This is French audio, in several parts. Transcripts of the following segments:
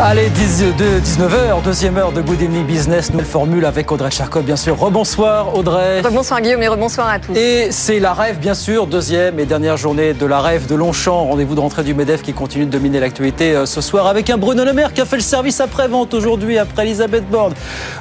Allez, 19h, deuxième heure de Good Evening Business, nouvelle formule avec Audrey Charcot, bien sûr. Rebonsoir Audrey. Rebonsoir Guillaume et rebonsoir à tous. Et c'est la rêve, bien sûr, deuxième et dernière journée de la rêve de Longchamp. Rendez-vous de rentrée du MEDEF qui continue de dominer l'actualité euh, ce soir avec un Bruno Le Maire qui a fait le service après-vente aujourd'hui après Elisabeth Borne.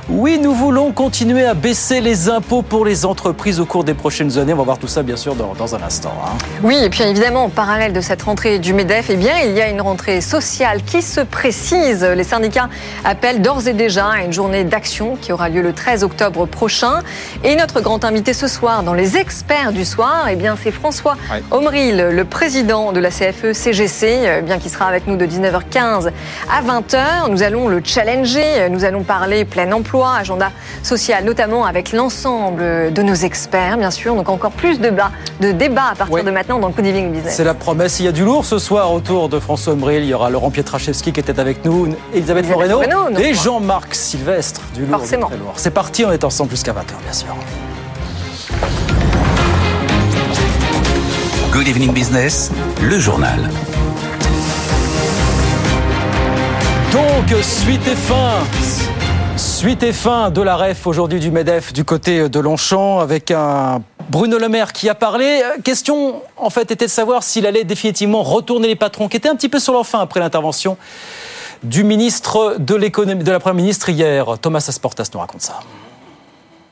Oui, nous voulons continuer à baisser les impôts pour les entreprises au cours des prochaines années. On va voir tout ça, bien sûr, dans, dans un instant. hein. Oui, et puis évidemment, en parallèle de cette rentrée du MEDEF, eh bien, il y a une rentrée sociale qui se précise. Les syndicats appellent d'ores et déjà à une journée d'action qui aura lieu le 13 octobre prochain. Et notre grand invité ce soir dans les experts du soir, eh bien, c'est François Omril, le président de la E CFE-CGC, euh, bien qui sera avec nous de 19h15 à 20h. Nous allons le challenger, nous allons parler plein emploi, agenda social, notamment avec l'ensemble de nos experts, bien sûr. Donc encore plus de, débats à partir Oui. de maintenant dans le Good Evening Business. C'est la promesse. Il y a du lourd ce soir autour de François Ombril. Il y aura Laurent Pietraszewski qui était avec nous, Elisabeth Elisabeth Moreno et Jean-Marc Sylvestre. Du Forcément. lourd. C'est parti, on est ensemble jusqu'à 20h, bien sûr. Good evening business, le journal. Donc, suite et fin. Suite et fin de la ref aujourd'hui du MEDEF du côté de Longchamp avec un Bruno Le Maire qui a parlé. Euh, Question, en fait, était de savoir s'il allait définitivement retourner les patrons qui étaient un petit peu sur leur fin après l'intervention du ministre de l'économie, de la Première ministre hier. Thomas Asportas nous raconte ça.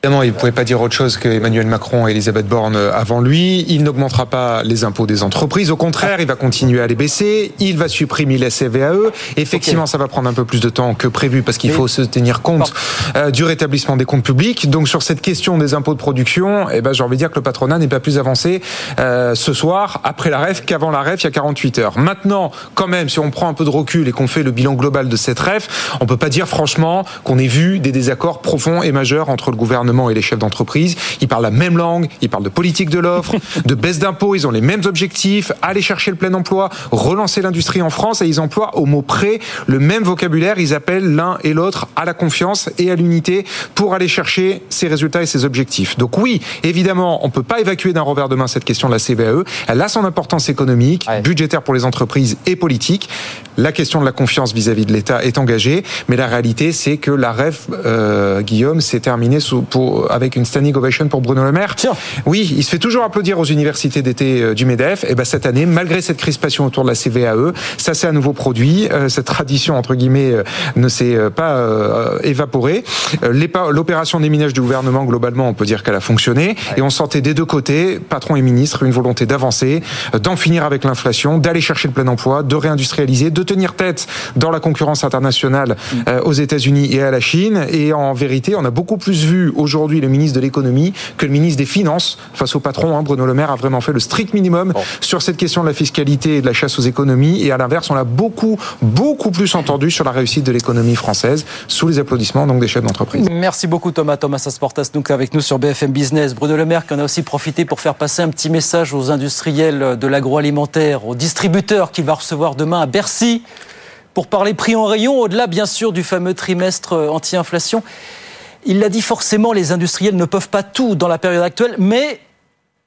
Évidemment, il ne pouvait pas dire autre chose que Emmanuel Macron et Elisabeth Borne avant lui. Il n'augmentera pas les impôts des entreprises. Au contraire, il va continuer à les baisser. Il va supprimer la CVAE. Effectivement, ça va prendre un peu plus de temps que prévu parce qu'il Mais- faut se tenir compte euh, du rétablissement des comptes publics. Donc, sur cette question des impôts de production, eh ben, j'ai envie de dire que le patronat n'est pas plus avancé euh, ce soir, après la REF, qu'avant la REF, il y a 48 heures. Maintenant, quand même, si on prend un peu de recul et qu'on fait le bilan global de cette REF, on peut pas dire franchement qu'on ait vu des désaccords profonds et majeurs entre le gouvernement et les chefs d'entreprise. Ils parlent la même langue, ils parlent de politique de l'offre, de baisse d'impôts, ils ont les mêmes objectifs, aller chercher le plein emploi, relancer l'industrie en France et ils emploient au mot près le même vocabulaire. Ils appellent l'un et l'autre à la confiance et à l'unité pour aller chercher ces résultats et ces objectifs. Donc oui, évidemment, on peut pas évacuer d'un revers de main cette question de la CVAE. Elle a son importance économique, Ouais. budgétaire pour les entreprises et politique. La question de la confiance vis-à-vis de l'État est engagée, mais la réalité, c'est que la REF, euh, Guillaume, s'est terminée sous, pour, avec une standing ovation pour Bruno Le Maire. Oui, il se fait toujours applaudir aux universités d'été euh, du MEDEF. Et ben cette année, malgré cette crispation autour de la CVAE, ça s'est à nouveau produit. Euh, cette tradition entre guillemets euh, ne s'est pas euh, évaporée. L'opération des minages du gouvernement, globalement, on peut dire qu'elle a fonctionné. Et on sentait des deux côtés, patron et ministre, une volonté d'avancer, d'en finir avec l'inflation, d'aller chercher le plein emploi, de réindustrialiser, de tenir tête dans la concurrence internationale euh, aux États-Unis et à la Chine. Et en vérité, on a beaucoup plus vu aujourd'hui le ministre de l'économie que le ministre des Finances face au patron. hein. Bruno Le Maire a vraiment fait le strict minimum sur cette question de la fiscalité et de la chasse aux économies. Et à l'inverse, on l'a beaucoup, beaucoup plus entendu sur la réussite de l'économie française sous les applaudissements donc des chefs d'entreprise. Merci beaucoup Thomas. Thomas Asportas donc avec nous sur BFM Business. Bruno Le Maire qui en a aussi profité pour faire passer un petit message aux industriels de l'agroalimentaire, aux distributeurs qu'il va recevoir demain à Bercy pour parler prix en rayon, au-delà bien sûr du fameux trimestre anti-inflation. Il l'a dit forcément, les industriels ne peuvent pas tout dans la période actuelle, mais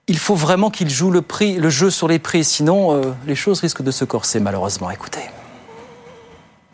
il faut vraiment qu'ils jouent le, jeu sur les prix, sinon euh, les choses risquent de se corser malheureusement. Écoutez.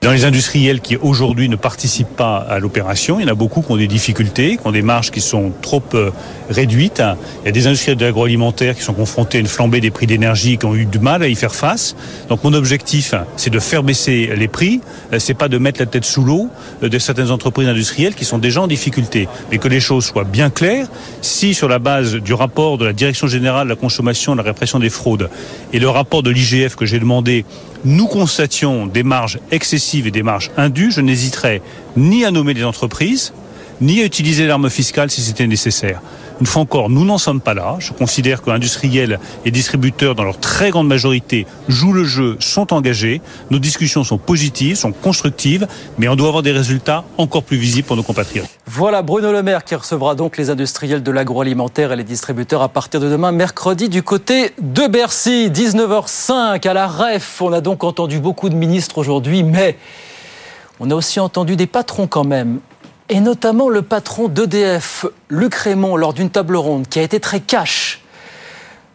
Dans les industriels qui aujourd'hui ne participent pas à l'opération, il y en a beaucoup qui ont des difficultés, qui ont des marges qui sont trop euh, réduites. Il y a des industriels de l'agroalimentaire qui sont confrontés à une flambée des prix d'énergie, qui ont eu du mal à y faire face. Donc mon objectif, c'est de faire baisser les prix. Euh, C'est pas de mettre la tête sous l'eau euh, de certaines entreprises industrielles qui sont déjà en difficulté, mais que les choses soient bien claires. Si sur la base du rapport de la Direction générale de la consommation de la répression des fraudes et le rapport de l'IGF que j'ai demandé, nous constations des marges excessives et des marges indues, je n'hésiterai ni à nommer des entreprises, ni à utiliser l'arme fiscale si c'était nécessaire. Une fois encore, nous n'en sommes pas là. Je considère que industriels et distributeurs, dans leur très grande majorité, jouent le jeu, sont engagés. Nos discussions sont positives, sont constructives, mais on doit avoir des résultats encore plus visibles pour nos compatriotes. Voilà Bruno Le Maire qui recevra donc les industriels de l'agroalimentaire et les distributeurs à partir de demain, mercredi, du côté de Bercy, 19h05 à la REF. On a donc entendu beaucoup de ministres aujourd'hui, mais on a aussi entendu des patrons quand même et notamment le patron d'EDF, Luc Raymond, lors d'une table ronde qui a été très cash.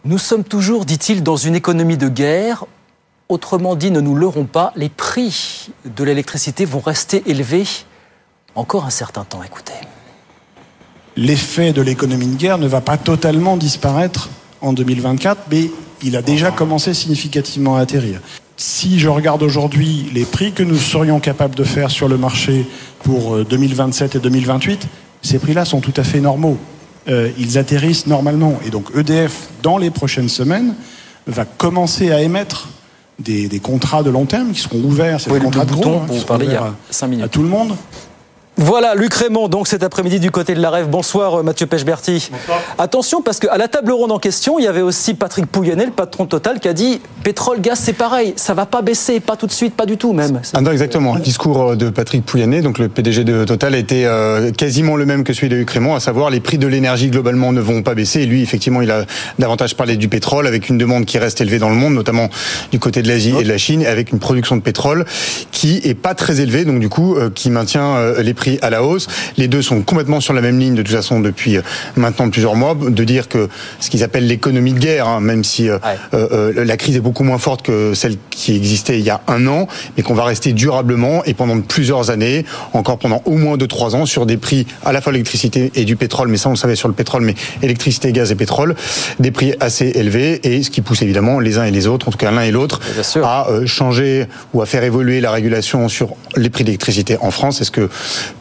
Nous sommes toujours, dit-il, dans une économie de guerre. Autrement dit, ne nous leurrons pas, les prix de l'électricité vont rester élevés encore un certain temps. Écoutez. L'effet de l'économie de guerre ne va pas totalement disparaître en 2024, mais il a déjà commencé significativement à atterrir. Si je regarde aujourd'hui les prix que nous serions capables de faire sur le marché pour 2027 euh, et 2028, ces prix-là sont tout à fait normaux. Euh, ils atterrissent normalement. Et donc EDF, dans les prochaines semaines, va commencer à émettre des, contrats de long terme qui seront ouverts. C'est des contrats de gros, hein, y a 5 minutes. À tout le monde. Voilà, Luc Raymond, donc cet après-midi du côté de la Rêve. Bonsoir euh, Mathieu Pechberti. Bonsoir. Attention, parce qu'à la table ronde en question, il y avait aussi Patrick Pouyanné, le patron Total, qui a dit pétrole, gaz, c'est pareil, ça va pas baisser, pas tout de suite, pas du tout même. Ah non, exactement. Le discours euh, de Patrick Pouyanné, donc le PDG de Total, était euh, quasiment le même que celui de Luc Raymond, à savoir les prix de l'énergie globalement ne vont pas baisser. Et lui, effectivement, il a davantage parlé du pétrole, avec une demande qui reste élevée dans le monde, notamment du côté de l'Asie et de la Chine, avec une production de pétrole qui est pas très élevée, donc du coup, qui maintient les prix à la hausse. Les deux sont complètement sur la même ligne de toute façon depuis euh, maintenant plusieurs mois, de dire que ce qu'ils appellent l'économie de guerre, hein, même si euh, euh, la crise est beaucoup moins forte que celle qui existait il y a un an, mais qu'on va rester durablement et pendant plusieurs années, encore pendant au moins deux trois ans, sur des prix à la fois l'électricité et du pétrole, mais ça on le savait sur le pétrole, mais électricité, gaz et pétrole, des prix assez élevés et ce qui pousse évidemment les uns et les autres, en tout cas l'un et l'autre, à changer ou à faire évoluer la régulation sur les prix d'électricité en France. C'est ce que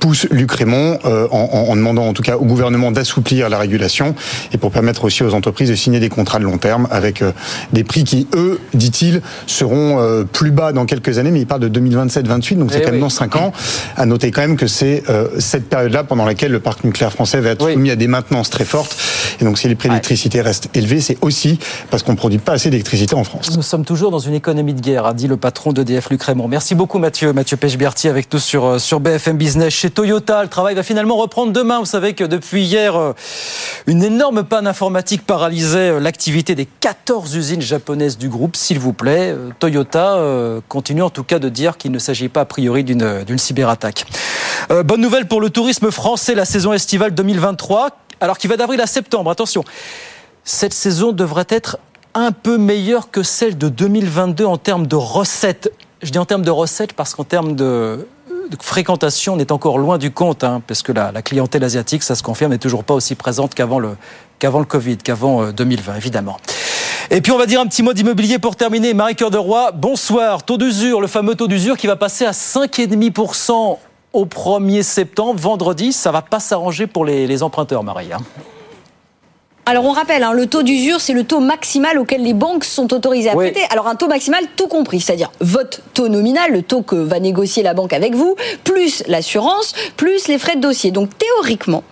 pousse Luc Raymond euh, en, demandant en tout cas au gouvernement d'assouplir la régulation et pour permettre aussi aux entreprises de signer des contrats de long terme avec euh, des prix qui, eux, dit-il, seront euh, plus bas dans quelques années, mais il parle de 2027-28, donc c'est eh quand même dans 5 ans. À noter quand même que c'est cette période-là pendant laquelle le parc nucléaire français va être soumis à des maintenances très fortes. Et donc si les prix d'électricité restent élevés, c'est aussi parce qu'on ne produit pas assez d'électricité en France. Nous sommes toujours dans une économie de guerre, a dit le patron d'EDF, Luc Raymond. Merci beaucoup Mathieu, Mathieu Pechberti avec nous sur, sur BFM Business. Chez Toyota, le travail va finalement reprendre demain. Vous savez que depuis hier, euh, une énorme panne informatique paralysait euh, l'activité des 14 usines japonaises du groupe. S'il vous plaît, euh, Toyota continue en tout cas de dire qu'il ne s'agit pas a priori d'une cyberattaque. bonne nouvelle pour le tourisme français, la saison estivale 2023, alors qu'il va d'avril à septembre. Attention, cette saison devrait être un peu meilleure que celle de 2022 en termes de recettes. Je dis en termes de recettes parce qu'en termes de fréquentation n'est encore loin du compte, hein, parce que la, clientèle asiatique, ça se confirme, n'est toujours pas aussi présente qu'avant le, qu'avant le Covid, qu'avant 2020, euh, évidemment. Et puis on va dire un petit mot d'immobilier pour terminer. Marie Cœur de Roy, bonsoir. Taux d'usure, le fameux taux d'usure qui va passer à 5,5% au 1er septembre, vendredi. Ça va pas s'arranger pour les, emprunteurs, Marie. Hein. Alors on rappelle, hein, le taux d'usure, c'est le taux maximal auquel les banques sont autorisées à prêter. Alors un taux maximal tout compris, c'est-à-dire votre taux nominal, le taux que va négocier la banque avec vous, plus l'assurance, plus les frais de dossier. Donc théoriquement,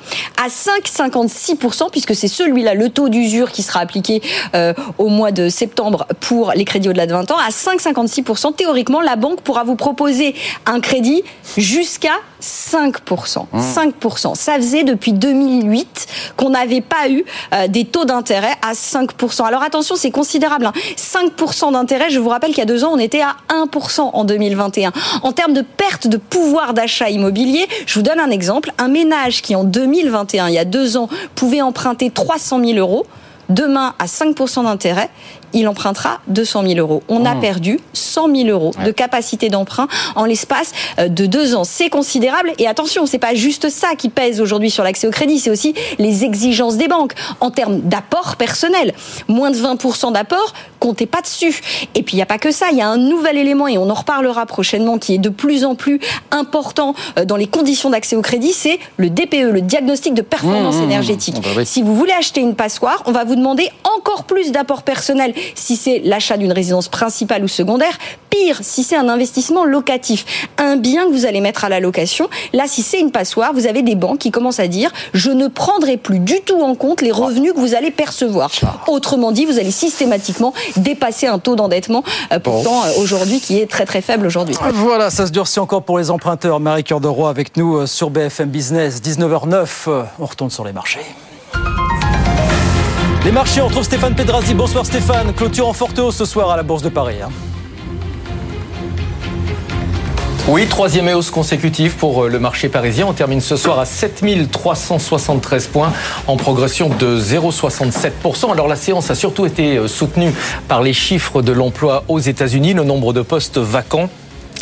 à 5,56%, puisque c'est celui-là, le taux d'usure qui sera appliqué euh, au mois de septembre pour les crédits au-delà de 20 ans, à 5,56%, théoriquement, la banque pourra vous proposer un crédit jusqu'à 5%. 5%. Ça faisait depuis 2008 qu'on n'avait pas eu euh, des taux d'intérêt à 5%. Alors attention, c'est considérable. 5% hein. d'intérêt, je vous rappelle qu'il y a deux ans, on était à 1% en 2021. En termes de perte de pouvoir d'achat immobilier, je vous donne un exemple. Un ménage qui en 2021, il y a deux ans, pouvait emprunter 300 000 euros, demain à 5% d'intérêt, il empruntera 200 000 euros. On a mmh. perdu 100 000 euros de capacité d'emprunt en l'espace euh, de deux ans. C'est considérable. Et attention, c'est pas juste ça qui pèse aujourd'hui sur l'accès au crédit, c'est aussi les exigences des banques en termes d'apport personnel. Moins de 20% d'apport, comptez pas dessus. Et puis il n'y a pas que ça, il y a un nouvel élément et on en reparlera prochainement qui est de plus en plus important euh, dans les conditions d'accès au crédit, c'est le DPE, le diagnostic de performance Mmh, énergétique. Ah bah oui. Si vous voulez acheter une passoire, on va vous demander encore plus d'apport personnel si c'est l'achat d'une résidence principale ou secondaire. Pire, si c'est un investissement locatif, un bien que vous allez mettre à la location. Là, si c'est une passoire, vous avez des banques qui commencent à dire je ne prendrai plus du tout en compte les revenus que vous allez percevoir. Autrement dit, vous allez systématiquement dépasser un taux d'endettement euh, pourtant euh, aujourd'hui qui est très très faible aujourd'hui. Voilà, ça se durcit encore pour les emprunteurs. Marie Cœur de Roy avec nous euh, sur BFM Business, 19h09. euh, On retourne sur les marchés. Les marchés, on retrouve Stéphane Pedrazi. Bonsoir Stéphane. Clôture en forte hausse ce soir à la Bourse de Paris. hein. Oui, troisième hausse consécutive pour euh, le marché parisien. On termine ce soir à 7373 points en progression de 0,67%. Alors la séance a surtout été euh, soutenue par les chiffres de l'emploi aux États-Unis. Le nombre de postes vacants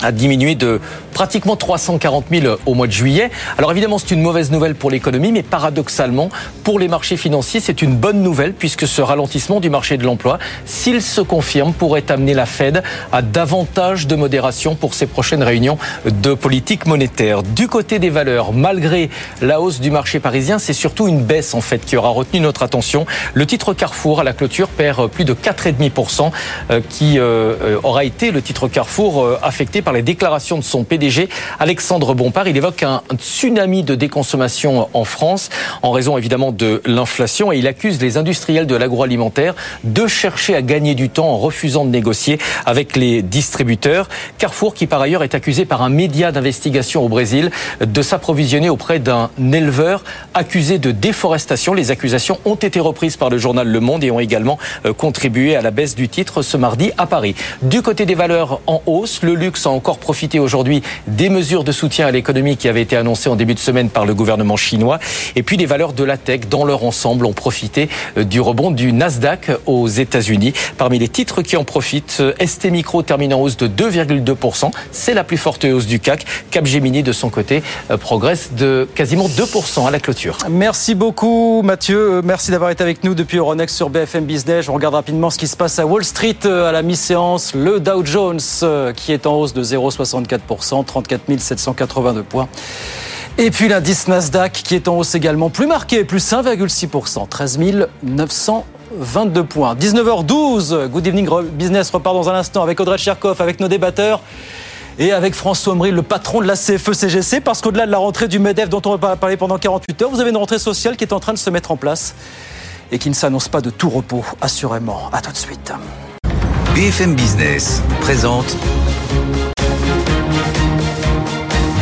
a diminué de pratiquement 340 000 au mois de juillet. Alors évidemment, c'est une mauvaise nouvelle pour l'économie, mais paradoxalement, pour les marchés financiers, c'est une bonne nouvelle puisque ce ralentissement du marché de l'emploi, s'il se confirme, pourrait amener la Fed à davantage de modération pour ses prochaines réunions de politique monétaire. Du côté des valeurs, malgré la hausse du marché parisien, c'est surtout une baisse en fait qui aura retenu notre attention. Le titre Carrefour à la clôture perd plus de 4,5% euh, qui euh, euh, aura été le titre Carrefour affecté par les déclarations de son PDG Alexandre Bompard. Il évoque un tsunami de déconsommation en France en raison évidemment de l'inflation et il accuse les industriels de l'agroalimentaire de chercher à gagner du temps en refusant de négocier avec les distributeurs. Carrefour qui par ailleurs est accusé par un média d'investigation au Brésil de s'approvisionner auprès d'un éleveur accusé de déforestation. Les accusations ont été reprises par le journal Le Monde et ont également euh, contribué à la baisse du titre ce mardi à Paris. Du côté des valeurs en hausse, le luxe a encore profité aujourd'hui des mesures de soutien à l'économie qui avaient été annoncées en début de semaine par le gouvernement chinois. Et puis les valeurs de la tech dans leur ensemble ont profité euh, du rebond du Nasdaq aux États-Unis. Parmi les titres qui en profitent, euh, ST Micro termine en hausse de 2,2%. C'est la plus forte hausse du CAC. Capgemini de son côté euh, progresse de quasiment 2% à la clôture. Merci beaucoup Mathieu. Merci d'avoir été avec nous depuis Euronext sur BFM Business. Je regarde rapidement ce qui se passe à Wall Street à la mi-séance. Le Dow Jones qui est en hausse de 0,64%, 34 782 points. Et puis l'indice Nasdaq qui est en hausse également, plus marqué, plus 1,6%, 13 922 points. 19h12, Good Evening Business repart dans un instant avec Audrey Tcherkov, avec nos débatteurs et avec François Omri, le patron de la CFE-CGC, parce qu'au-delà de la rentrée du MEDEF dont on va parler pendant 48 heures, vous avez une rentrée sociale qui est en train de se mettre en place et qui ne s'annonce pas de tout repos, assurément. À tout de suite. BFM Business présente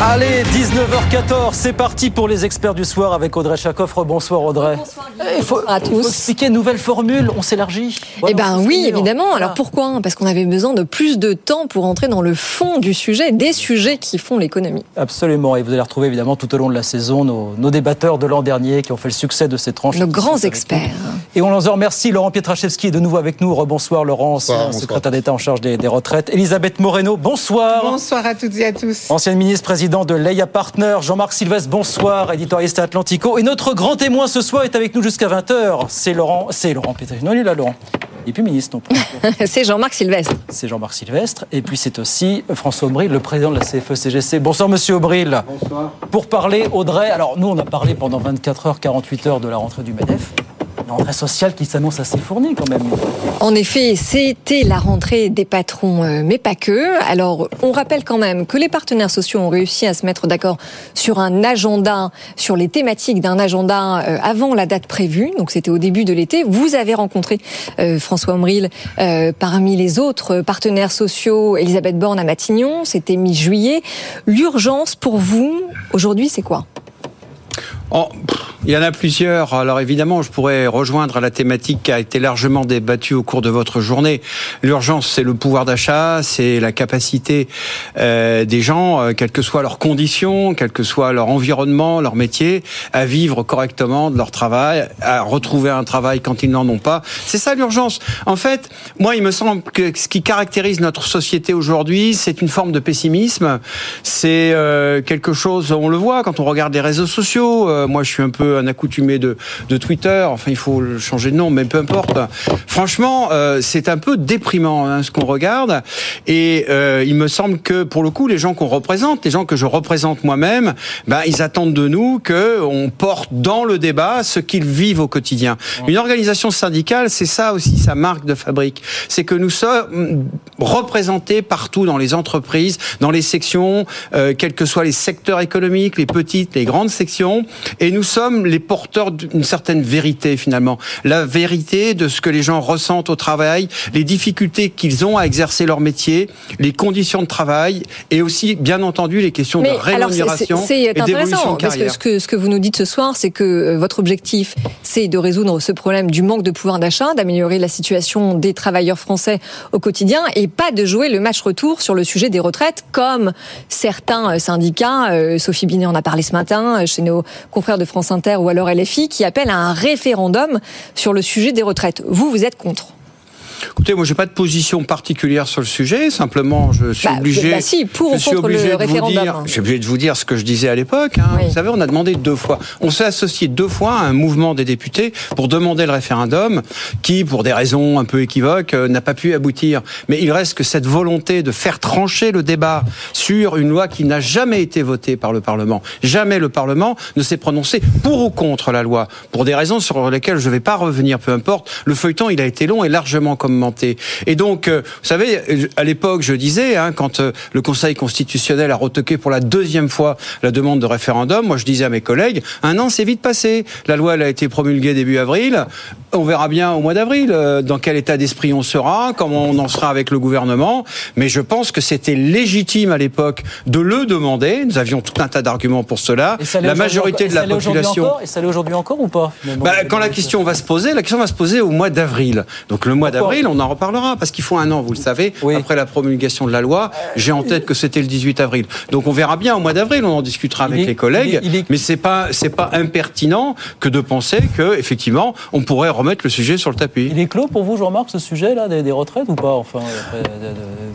Allez, 19h14, c'est parti pour les experts du soir avec Audrey Chakoff. Bonsoir Audrey. Il faut, à il faut tous. expliquer nouvelle formule, on s'élargit. Eh ben oui, évidemment. Alors pourquoi Parce qu'on avait besoin de plus de temps pour entrer dans le fond du sujet, des sujets qui font l'économie. Absolument, et vous allez retrouver évidemment tout au long de la saison nos, nos débatteurs de l'an dernier qui ont fait le succès de ces tranches. Nos grands experts. Et on en remercie. Laurent Pietraszewski est de nouveau avec nous. Rebonsoir Laurent, Bonsoir, bonsoir. secrétaire d'État en charge des, des retraites. Elisabeth Moreno, bonsoir. Bonsoir à toutes et à tous. Ancienne ministre président de Leia Partner, Jean-Marc Sylvestre, bonsoir, éditorialiste à Atlantico. Et notre grand témoin ce soir est avec nous jusqu'à 20h. C'est Laurent, c'est Laurent. Non, il est là, Laurent. Il n'est plus ministre non plus. C'est Jean-Marc Sylvestre. C'est Jean-Marc Sylvestre. Et puis c'est aussi François Aubry, le président de la CFE-CGC. Bonsoir, monsieur Aubry. Bonsoir. Pour parler, Audrey, alors nous, on a parlé pendant 24 heures, 48 heures de la rentrée du MEDEF. Rentrée sociale qui s'annonce assez fournie quand même. En effet, c'était la rentrée des patrons, euh, mais pas que. Alors, on rappelle quand même que les partenaires sociaux ont réussi à se mettre d'accord sur un agenda, sur les thématiques d'un agenda euh, avant la date prévue. Donc, c'était au début de l'été. Vous avez rencontré euh, François Omril parmi les autres partenaires sociaux, Elisabeth Borne à Matignon. C'était mi-juillet. L'urgence pour vous aujourd'hui, c'est quoi? Oh, il y en a plusieurs. Alors évidemment, je pourrais rejoindre la thématique qui a été largement débattue au cours de votre journée. L'urgence, c'est le pouvoir d'achat, c'est la capacité euh, des gens, euh, quelles que soient leurs conditions, quel que soit leur environnement, leur métier, à vivre correctement de leur travail, à retrouver un travail quand ils n'en ont pas. C'est ça l'urgence. En fait, moi, il me semble que ce qui caractérise notre société aujourd'hui, c'est une forme de pessimisme. C'est euh, quelque chose, on le voit quand on regarde les réseaux sociaux Euh, moi, je suis un peu un accoutumé de, de Twitter. Enfin, il faut changer de nom, mais peu importe. Franchement, euh, c'est un peu déprimant hein, ce qu'on regarde. Et euh, il me semble que pour le coup, les gens qu'on représente, les gens que je représente moi-même, ben, ils attendent de nous que on porte dans le débat ce qu'ils vivent au quotidien. Une organisation syndicale, c'est ça aussi sa marque de fabrique. C'est que nous sommes représentés partout dans les entreprises, dans les sections, quels que soient les secteurs économiques, les petites, les grandes sections, et nous sommes les porteurs d'une certaine vérité finalement. La vérité de ce que les gens ressentent au travail, les difficultés qu'ils ont à exercer leur métier, les conditions de travail, et aussi, bien entendu, les questions de rémunération et d'évolution de carrière. Parce que ce, que ce que vous nous dites ce soir, c'est que euh, votre objectif, c'est de résoudre ce problème du manque de pouvoir d'achat, d'améliorer la situation des travailleurs français au quotidien, et pas de jouer le match retour sur le sujet des retraites, comme certains euh, syndicats, euh, Sophie Binet en a parlé ce matin, chez nos confrères de France Inter ou alors LFI, qui appellent à un référendum sur le sujet des retraites. Vous, vous êtes contre Écoutez, moi, j'ai pas de position particulière sur le sujet. Simplement, je suis bah, obligé. Bah si, pour je suis obligé de vous dire. Je suis obligé de vous dire ce que je disais à l'époque. Hein. Vous savez, on a demandé deux fois. On s'est associé deux fois à un mouvement des députés pour demander le référendum, qui, pour des raisons un peu équivoques, euh, n'a pas pu aboutir. Mais il reste que cette volonté de faire trancher le débat sur une loi qui n'a jamais été votée par le Parlement. Jamais le Parlement ne s'est prononcé pour ou contre la loi, pour des raisons sur lesquelles je ne vais pas revenir. Peu importe. Le feuilleton, il a été long et largement et donc, euh, vous savez, à l'époque, je disais, hein, quand euh, le Conseil constitutionnel a retoqué pour la deuxième fois la demande de référendum, moi je disais à mes collègues, un an c'est vite passé. La loi a été promulguée début avril. On verra bien au mois d'avril euh, dans quel état d'esprit on sera, comment on en sera avec le gouvernement. Mais je pense que c'était légitime à l'époque de le demander. Nous avions tout un tas d'arguments pour cela. La majorité de la population. et ça l'est aujourd'hui encore ou pas bah, Quand la question va se poser, la question va se poser au mois d'avril. Donc le mois d'avril, on en reparlera parce qu'il faut un an, vous le savez, après la promulgation de la loi. J'ai en tête que c'était le 18 avril. Donc on verra bien au mois d'avril, on en discutera avec les collègues. Mais c'est pas c'est pas impertinent que de penser que effectivement on pourrait remettre le sujet sur le tapis. Il est clos pour vous, Jean-Marc, ce sujet là des, retraites ou pas Enfin,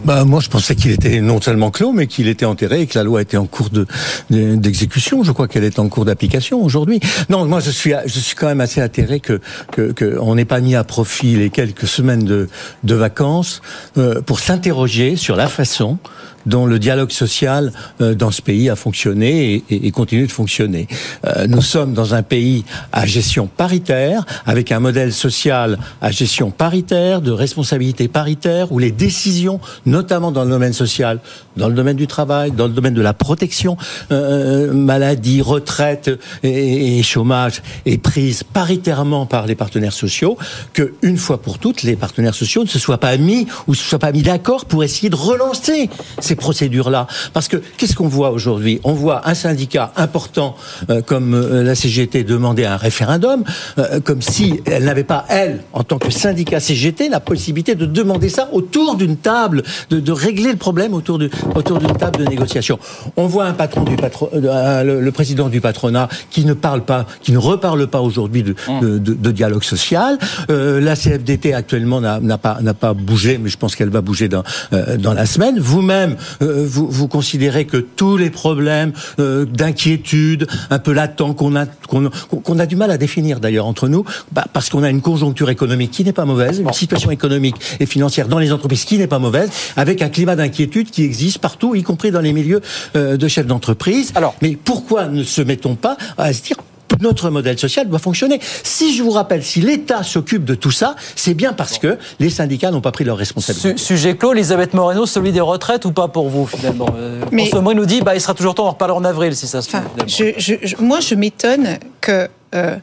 bah moi je pensais qu'il était non seulement clos, mais qu'il était enterré et que la loi était en cours de d'exécution. Je crois qu'elle est en cours d'application aujourd'hui. Non, moi je suis je suis quand même assez atterré que que, on n'ait pas mis à profit les quelques semaines de de vacances euh, pour s'interroger sur la façon dont le dialogue social euh, dans ce pays a fonctionné et, et, continue de fonctionner. Euh, nous sommes dans un pays à gestion paritaire, avec un modèle social à gestion paritaire, de responsabilité paritaire, où les décisions, notamment dans le domaine social, dans le domaine du travail, dans le domaine de la protection, euh, euh maladie, retraite et, et, chômage, est prise paritairement par les partenaires sociaux, que une fois pour toutes, les partenaires sociaux ne se soient pas mis ou ne se soient pas mis d'accord pour essayer de relancer procédures-là. Parce que qu'est-ce qu'on voit aujourd'hui? On voit un syndicat important euh, comme euh, la CGT demander un référendum, euh, comme si elle n'avait pas, elle, en tant que syndicat CGT, la possibilité de demander ça autour d'une table, de, de, régler le problème autour d'une autour d'une table de négociation. On voit un patron du patron, le, le, président du patronat qui ne parle pas, qui ne reparle pas aujourd'hui de, mmh. de, de, dialogue social. la CFDT actuellement n'a pas n'a pas bougé, mais je pense qu'elle va bouger dans dans la semaine. Vous-même, euh, vous, vous, considérez que tous les problèmes euh, d'inquiétude, un peu latents qu'on a, qu'on a du mal à définir d'ailleurs entre nous, bah, parce qu'on a une conjoncture économique qui n'est pas mauvaise, une situation économique et financière dans les entreprises qui n'est pas mauvaise, avec un climat d'inquiétude qui existe partout, y compris dans les milieux euh, de chefs d'entreprise. Alors, mais pourquoi ne se mettons pas à se dire notre modèle social doit fonctionner. Si je vous rappelle, si l'État s'occupe de tout ça, c'est bien parce que les syndicats n'ont pas pris leurs responsabilités. sujet clos, Elisabeth Moreno, celui des retraites ou pas pour vous finalement? Euh, Mais... nous dit, bah, il sera toujours temps d'en reparler en avril si ça se enfin, je, Moi, je m'étonne que... Euh,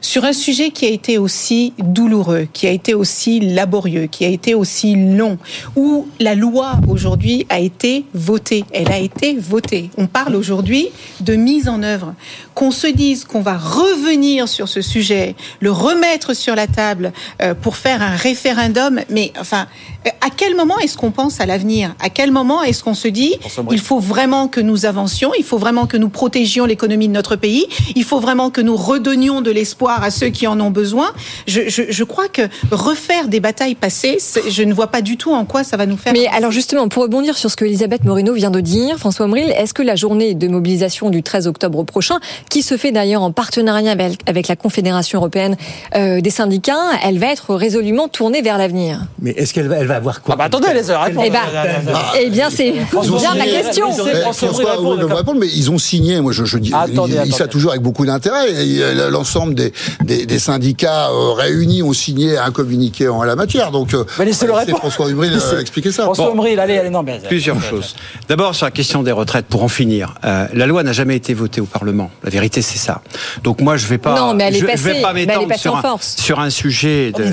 sur un sujet qui a été aussi douloureux, qui a été aussi laborieux, qui a été aussi long, où la loi aujourd'hui a été votée. Elle a été votée. On parle aujourd'hui de mise en œuvre. Qu'on se dise qu'on va revenir sur ce sujet, le remettre sur la table euh, pour faire un référendum, mais enfin, à quel moment est-ce qu'on pense à l'avenir? À quel moment est-ce qu'on se dit il faut vraiment que nous avancions, il faut vraiment que nous protégions l'économie de notre pays, il faut vraiment que nous redonnions de l'espoir à ceux qui en ont besoin? Je, je, je crois que refaire des batailles passées, je ne vois pas du tout en quoi ça va nous faire. Mais alors justement, pour rebondir sur ce que Elisabeth Moreno vient de dire, François Omril, est-ce que la journée de mobilisation du 13 octobre prochain, qui se fait d'ailleurs en partenariat avec, avec la Confédération européenne euh, des syndicats, elle va être résolument tournée vers l'avenir? Mais est-ce qu'elle va, elle va avoir quoi bah attendez, laissez répondre. Eh ben, eh bien, c'est bien ma question. Eh, François, va répondre, mais ils ont signé. Moi, je, je dis, Attendez, ils, attendez. ça toujours avec beaucoup d'intérêt. Euh, L'ensemble des, des, des syndicats euh, réunis ont signé un communiqué en la matière. Donc, euh, Mais laissez-le laissez répondre. François euh, expliquer ça. François. Omril, allez, allez, non, mais... Plusieurs choses. D'abord, sur la question des retraites, pour en finir, euh, la loi n'a jamais été votée au Parlement. La vérité, c'est ça. Donc moi, je vais pas. Non, mais elle est je, je passée. vais pas Mais elle est m'étendre passée sur en un, force. sur un sujet de.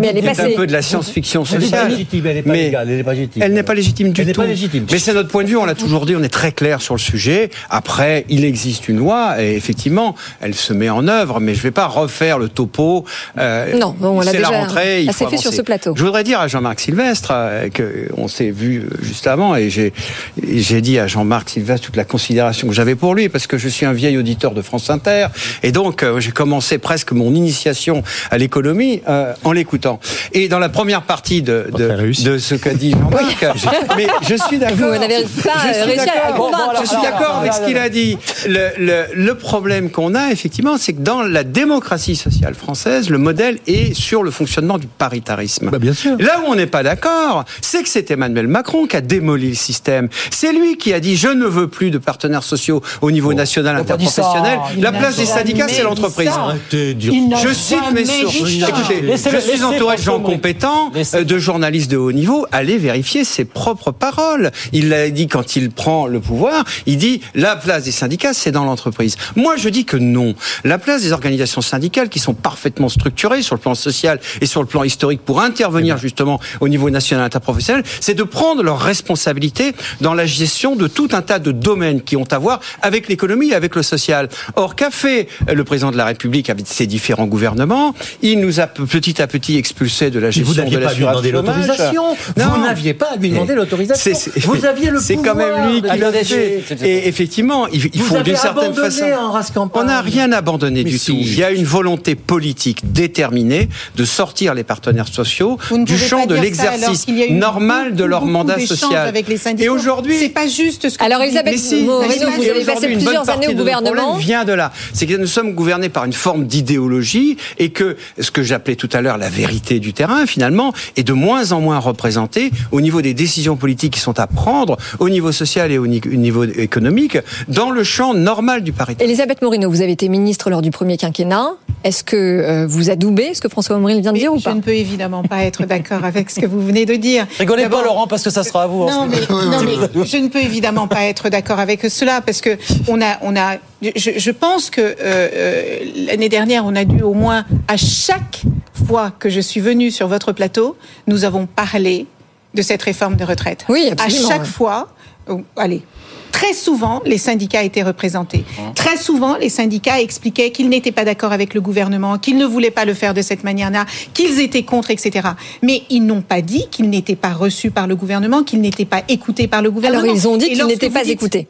Mais elle est C'est passée. un peu de la science-fiction Elle légitime, elle n'est pas mais légale, elle n'est pas légitime. elle n'est pas légitime du Elle tout. pas légitime. Mais c'est notre point de vue, on l'a toujours dit, on est très clair sur le sujet. Après, il existe une loi et effectivement, elle se met en œuvre, mais je vais pas refaire le topo. Euh, Non, bon, on l'a c'est la déjà rentrée. il assez faut fait sur ce plateau. Je voudrais dire à Jean-Marc Sylvestre euh, que on s'est vu euh, juste avant et j'ai et j'ai dit à Jean-Marc Sylvestre toute la considération que j'avais pour lui parce que je suis un vieil auditeur de France Inter et donc euh, j'ai commencé presque mon initiation à l'économie euh, en l'écoutant. Et dans la première partie de de, de ce qu'a dit Jean-Marc, mais je suis d'accord. Vous n'avez pas Je suis réussi à convaincre. Je suis d'accord avec ce qu'il a dit. Le, le- le problème qu'on a, effectivement, c'est que dans la démocratie sociale française, le modèle est sur le fonctionnement du paritarisme. bien sûr. Là où on n'est pas d'accord, c'est que c'est Emmanuel Macron qui a démoli le système. C'est lui qui a dit je ne veux plus de partenaires sociaux au niveau national interprofessionnel. La place des syndicats, c'est l'entreprise. Je cite mes sources. Écoutez, je suis entouré de gens compétents, euh, de journalistes de haut niveau. Allez vérifier ses propres paroles. Il l'a dit quand il prend le pouvoir. Il dit la place des syndicats, c'est dans l'entreprise. Moi, je dis que non. La place des organisations syndicales qui sont parfaitement structurées sur le plan social et sur le plan historique pour intervenir justement au niveau national interprofessionnel, c'est de prendre leurs responsabilités dans la gestion de tout un tas de domaines qui ont à voir avec l'économie et avec le social. Or, qu'a fait le président de la République avec ses différents gouvernements? Il nous a petit à petit expulsés de la gestion vous de l'assurance chômage. L'autorisation. Vous n'aviez pas à lui demander l'autorisation. Vous aviez le C'est quand pouvoir même lui qui l'a fait. Et effectivement, il, faut avez d'une certaine façon. en race campagne. On n'a rien abandonné Mais du si. tout. Il y a une volonté politique déterminée de sortir les partenaires sociaux du champ de l'exercice normal de leur mandat social. Avec les syndicats. Et aujourd'hui, c'est pas juste ce que Alors, vous dites. Elisabeth si, vous avez passé plusieurs années au gouvernement. vient de là. C'est que nous sommes gouvernés par une forme d'idéologie et que ce que j'appelais tout à l'heure la vérité du terrain, finalement, est de moins en moins représentée au niveau des décisions politiques qui sont à prendre au niveau social et au ni- au niveau économique dans le champ normal du paritarisme. Elisabeth Moreno, vous avez été ministre lors du premier quinquennat. Est-ce que euh, vous adoubez ce que François Omril vient de dire ou Je pas ne peux évidemment pas être d'accord avec ce que vous venez de dire. Rigolez pas, Laurent, parce que ça sera à vous. Non, mais, ensuite. non, mais je ne peux évidemment pas être d'accord avec cela parce que on a, on a, je, je pense que euh, euh, l'année dernière, on a dû au moins à chaque fois que je suis venue sur votre plateau, nous avons parlé de cette réforme de retraite. Oui, À absolument, chaque ouais. fois, euh, allez. Très souvent, les syndicats étaient représentés. Très souvent, les syndicats expliquaient qu'ils n'étaient pas d'accord avec le gouvernement, qu'ils ne voulaient pas le faire de cette manière-là, qu'ils étaient contre, etc. Mais ils n'ont pas dit qu'ils n'étaient pas reçus par le gouvernement, qu'ils n'étaient pas écoutés par le gouvernement. Alors, ils ont dit qu'ils n'étaient pas dites- écoutés.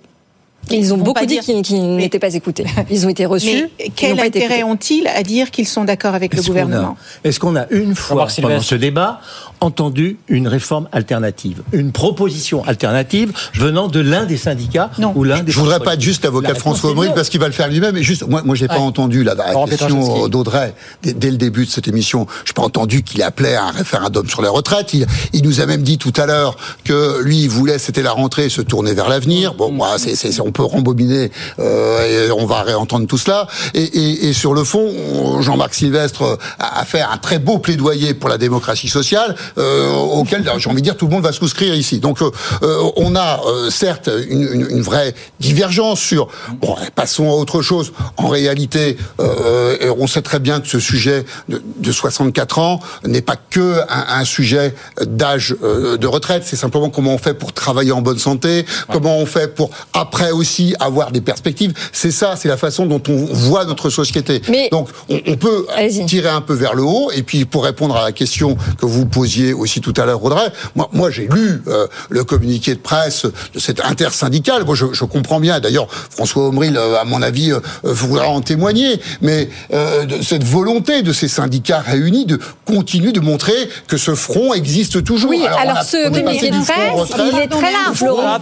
Ils ont beaucoup dit dire- qu'ils n'étaient pas écoutés. Ils ont été reçus. Mais quel intérêt ont-ils à dire qu'ils sont d'accord avec le gouvernement? Est-ce qu'on a une fois pendant ce débat entendu une réforme alternative, une proposition alternative venant de l'un des syndicats ou l'un des Je voudrais pas être juste de La François non. parce qu'il va le faire lui-même. Et juste, moi, moi, j'ai pas entendu la, la question d'Audrey dès, dès le début de cette émission. J'ai pas entendu qu'il appelait à un référendum sur les retraites. Il, il nous a même dit tout à l'heure que lui, il voulait, c'était la rentrée, se tourner vers l'avenir. Bon, moi, c'est, c'est, on peut rembobiner euh, et on va réentendre tout cela. Et, et, et sur le fond, Jean-Marc Sylvestre a, fait un très beau plaidoyer pour la démocratie sociale, euh, auquel j'ai envie de dire tout le monde va souscrire ici. Donc, euh, on a euh, certes une, une, une vraie divergence sur. Bon, passons à autre chose. En réalité, on sait très bien que ce sujet de, de 64 ans n'est pas que un, un sujet d'âge euh, de retraite. C'est simplement comment on fait pour travailler en bonne santé, comment on fait pour après aussi aussi avoir des perspectives. C'est ça, c'est la façon dont on voit notre société. Mais- Donc, on, on peut tirer un peu vers le haut. Et puis, pour répondre à la question que vous posiez aussi tout à l'heure, Audrey, moi, moi j'ai lu euh, le communiqué de presse de cette intersyndicale. Moi, je, je comprends bien. D'ailleurs, François Omril, euh, à mon avis, euh, euh, voudra en témoigner. Mais euh, de cette volonté de ces syndicats réunis de continuer de montrer que ce front existe toujours. Oui, alors a- ce communiqué de presse, il est très large, au Laurent.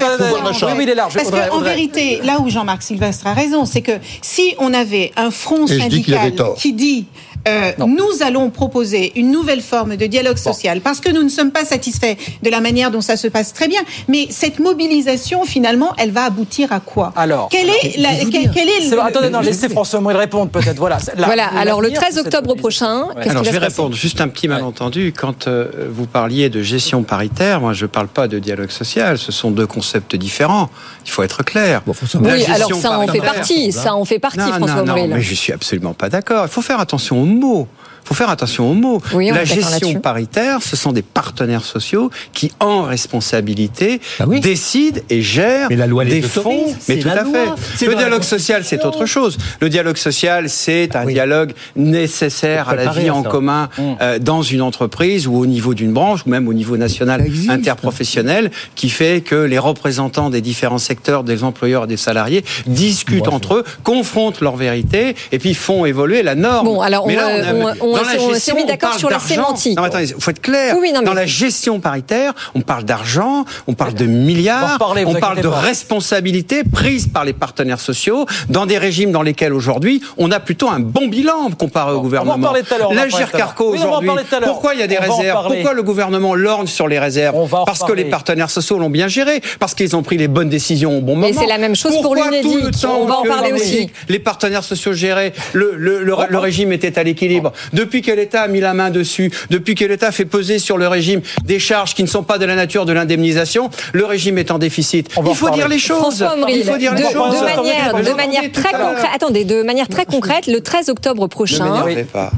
Oui, il est large. Parce qu'en Audrey. Vérité, là où Jean-Marc Sylvestre a raison, c'est que si on avait un front syndical qui dit euh, nous allons proposer une nouvelle forme de dialogue social parce que nous ne sommes pas satisfaits de la manière dont ça se passe très bien, mais cette mobilisation finalement, elle va aboutir à quoi? Alors, quel est, la, quel, quel est C'est le- attendez, non, laissez François Omril répondre peut-être. Voilà. La- Voilà, alors le l'avenir, 13 c'est cette octobre prochain, Alors je va vais répondre. Juste un petit malentendu. Quand euh, vous parliez de gestion paritaire, moi je ne parle pas de dialogue social. Ce sont deux concepts différents. Il faut être clair. La Oui, alors ça en fait partie, ça en fait partie, Non, François non, non, mais je suis absolument pas d'accord. Il faut faire attention aux mots. Il faut faire attention aux mots. Oui, la gestion paritaire, ce sont des partenaires sociaux qui, en responsabilité, Ah décident et gèrent Mais la loi les des fonds. Mais tout à loi, fait. Le dialogue social, c'est autre chose. Le dialogue social, c'est un dialogue nécessaire à la vie en ça. commun euh, dans une entreprise ou au niveau d'une branche ou même au niveau national interprofessionnel qui fait que les représentants des différents secteurs, des employeurs et des salariés discutent entre eux, confrontent leurs vérités et puis font évoluer la norme. Bon, alors, Mais là, on, on, a- on- on- dans la on s'est gestion, mis on d'accord parle sur la d'argent. sémantique. Non, mais attendez, faut être clair. Oui, non, mais- Dans la gestion paritaire, on parle d'argent, on parle de On milliards, reparler, vous on parle de pas. responsabilités prises par les partenaires sociaux dans des régimes dans lesquels aujourd'hui on a plutôt un bon bilan comparé au gouvernement. en parler tout à l'heure, on va en L'Agir parler tout à l'heure. Carco on aujourd'hui, l'heure. pourquoi il y a des On réserves? Pourquoi le gouvernement lorgne sur les réserves? On va en Parce que les partenaires sociaux l'ont bien géré, parce qu'ils ont pris les bonnes décisions au bon moment. Mais c'est la même chose pour Pourquoi le temps On va en parler aussi. Les partenaires sociaux géraient, le, le, le, le régime était à l'équilibre? Depuis que l'État a mis la main dessus, depuis que l'État fait peser sur le régime des charges qui ne sont pas de la nature de l'indemnisation, le régime est en déficit. Il faut parler. dire les choses. Il faut dire de, les de choses. manière, de très concrète, attendez, de manière très concrète, le 13 octobre prochain,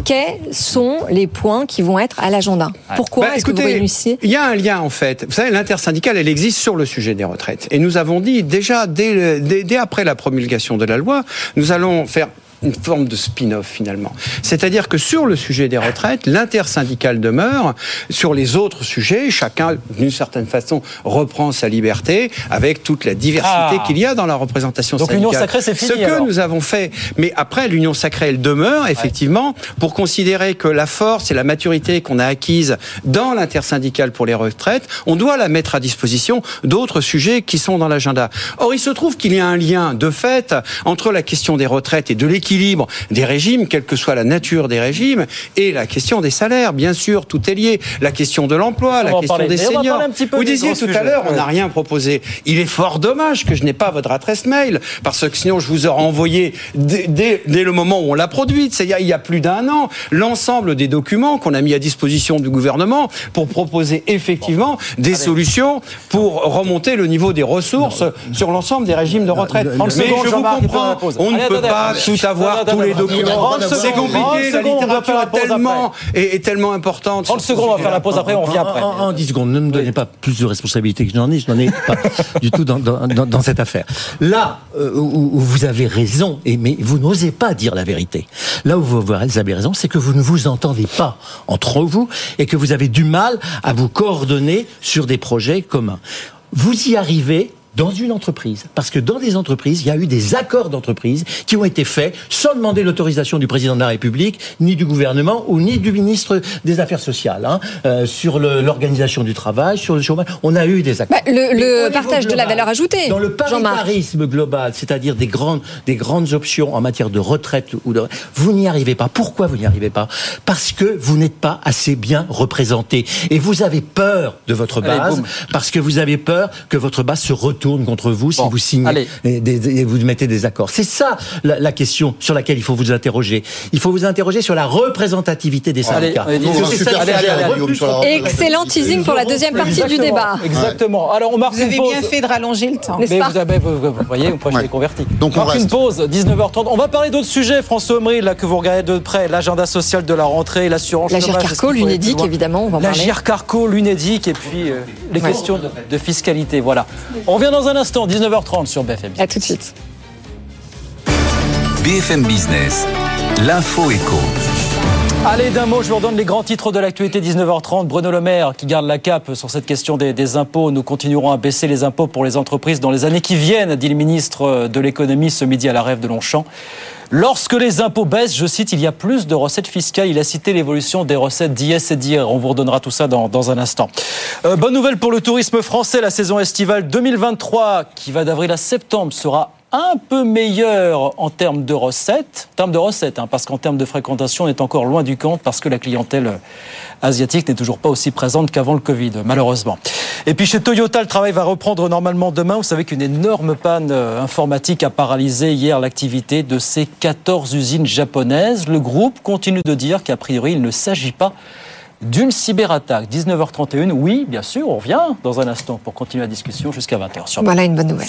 quels sont les points qui vont être à l'agenda? Pourquoi Bah, est-ce que vous écoutez, réunissez Il y a un lien en fait. Vous savez, l'intersyndicale, elle existe sur le sujet des retraites. Et nous avons dit déjà dès, le- dès, dès après la promulgation de la loi, nous allons faire une forme de spin-off finalement. C'est-à-dire que sur le sujet des retraites, l'intersyndicale demeure. Sur les autres sujets, chacun, d'une certaine façon, reprend sa liberté avec toute la diversité Ah. qu'il y a dans la représentation Donc syndicale. l'union sacrée, c'est fini, Ce que alors. nous avons fait. Mais après, l'union sacrée, elle demeure, effectivement, pour considérer que la force et la maturité qu'on a acquise dans l'intersyndicale pour les retraites, on doit la mettre à disposition d'autres sujets qui sont dans l'agenda. Or, il se trouve qu'il y a un lien, de fait, entre la question des retraites et de l'équilibre des régimes, quelle que soit la nature des régimes, et la question des salaires. Bien sûr, tout est lié. La question de l'emploi, la question des seniors. Vous disiez tout à l'heure, on n'a rien proposé. Il est fort dommage que je n'ai pas votre adresse mail, parce que sinon je vous aurais envoyé dès, dès- dès le moment où on l'a produite, c'est-à-dire il y a plus d'un an, l'ensemble des documents qu'on a mis à disposition du gouvernement pour proposer effectivement des solutions pour remonter le niveau des ressources sur l'ensemble des régimes de retraite. 30 Mais je vous comprends, on ne peut pas tout avoir, Attendez, tous les documents. 30 C'est secondes, 30 compliqué, la littérature est pause tellement, est, est tellement importante. 30 sur ce secondes, on va faire la pause après, on revient après. En, en- en 10 secondes, ne me donnez pas plus de responsabilité que j'en ai, je n'en ai pas du tout dans, dans- dans- dans cette affaire. Là euh, où, où vous avez raison, et, mais vous n'osez pas dire la vérité. Là où vous avez raison, c'est que vous ne vous entendez pas entre vous et que vous avez du mal à vous coordonner sur des projets communs. Vous y arrivez dans une entreprise. Parce que dans des entreprises, il y a eu des accords d'entreprise qui ont été faits sans demander l'autorisation du président de la République, ni du gouvernement, ou ni du ministre des Affaires sociales. hein. Euh, sur l'organisation du travail, sur le chômage, on a eu des accords. Bah, le- partage de la valeur ajoutée, Dans le paritarisme global, c'est-à-dire des grandes, des grandes options en matière de retraite, ou de, vous n'y arrivez pas. Pourquoi vous n'y arrivez pas? Parce que vous n'êtes pas assez bien représenté. Et vous avez peur de votre base, parce que vous avez peur que votre base se retourne contre vous si vous signez allez. et, des- et vous mettez des accords. C'est ça la, la question sur laquelle il faut vous interroger. Il faut vous interroger sur la représentativité des syndicats. allez, Excellent teasing pour la deuxième partie du débat. Exactement. Alors, on marque Vous avez bien fait de rallonger le temps. Mais vous, avez, vous, vous voyez, moi je Ouais. l'ai converti. Donc, on marque reste. une pause, 19h30. On va parler d'autres sujets, François Omri, là que vous regardez de près, l'agenda social de la rentrée, l'assurance La chômage, Carco, est-ce qu'il faut aller plus l'Unédic, loin évidemment, on va en La parler. Carco, l'Unédic et puis euh, les Ouais. questions de, de fiscalité. Voilà. On vient de dans un instant, 19h30 sur BFM. À tout de suite. BFM Business, l'info éco. Allez, d'un mot, je vous redonne les grands titres de l'actualité 19h30. Bruno Le Maire qui garde la cape sur cette question des, des, impôts. Nous continuerons à baisser les impôts pour les entreprises dans les années qui viennent, dit le ministre de l'économie ce midi à la rêve de Longchamp. Lorsque les impôts baissent, je cite, il y a plus de recettes fiscales. Il a cité l'évolution des recettes d'IS et d'IR. On vous redonnera tout ça dans, un instant. Euh, bonne nouvelle pour le tourisme français. La saison estivale 2023, qui va d'avril à septembre, sera un peu meilleur en termes de recettes, en termes de recettes, hein, parce qu'en termes de fréquentation, on est encore loin du compte, parce que la clientèle asiatique n'est toujours pas aussi présente qu'avant le Covid, malheureusement. Et puis chez Toyota, le travail va reprendre normalement demain. Vous savez qu'une énorme panne informatique a paralysé hier l'activité de ces 14 usines japonaises. Le groupe continue de dire qu'a priori, il ne s'agit pas d'une cyberattaque. 19h31, oui, bien sûr, on revient dans un instant pour continuer la discussion jusqu'à 20h. Sur voilà une bonne nouvelle.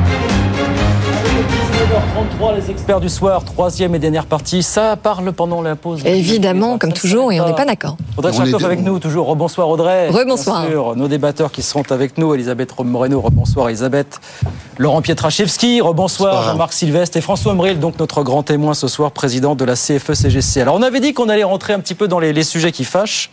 19h33, les experts du soir, troisième et dernière partie. Ça parle pendant la pause. Évidemment, comme toujours, et on n'est pas d'accord. Audrey Chakoff avec nous, toujours. Rebonsoir Audrey. Rebonsoir. Bien sûr, nos débatteurs qui seront avec nous, Elisabeth Moreno, rebonsoir Elisabeth. Laurent Pietraszewski, rebonsoir Jean-Marc Sylvestre et François Omril, donc notre grand témoin ce soir, président de la CFE-CGC. Alors on avait dit qu'on allait rentrer un petit peu dans les, les sujets qui fâchent.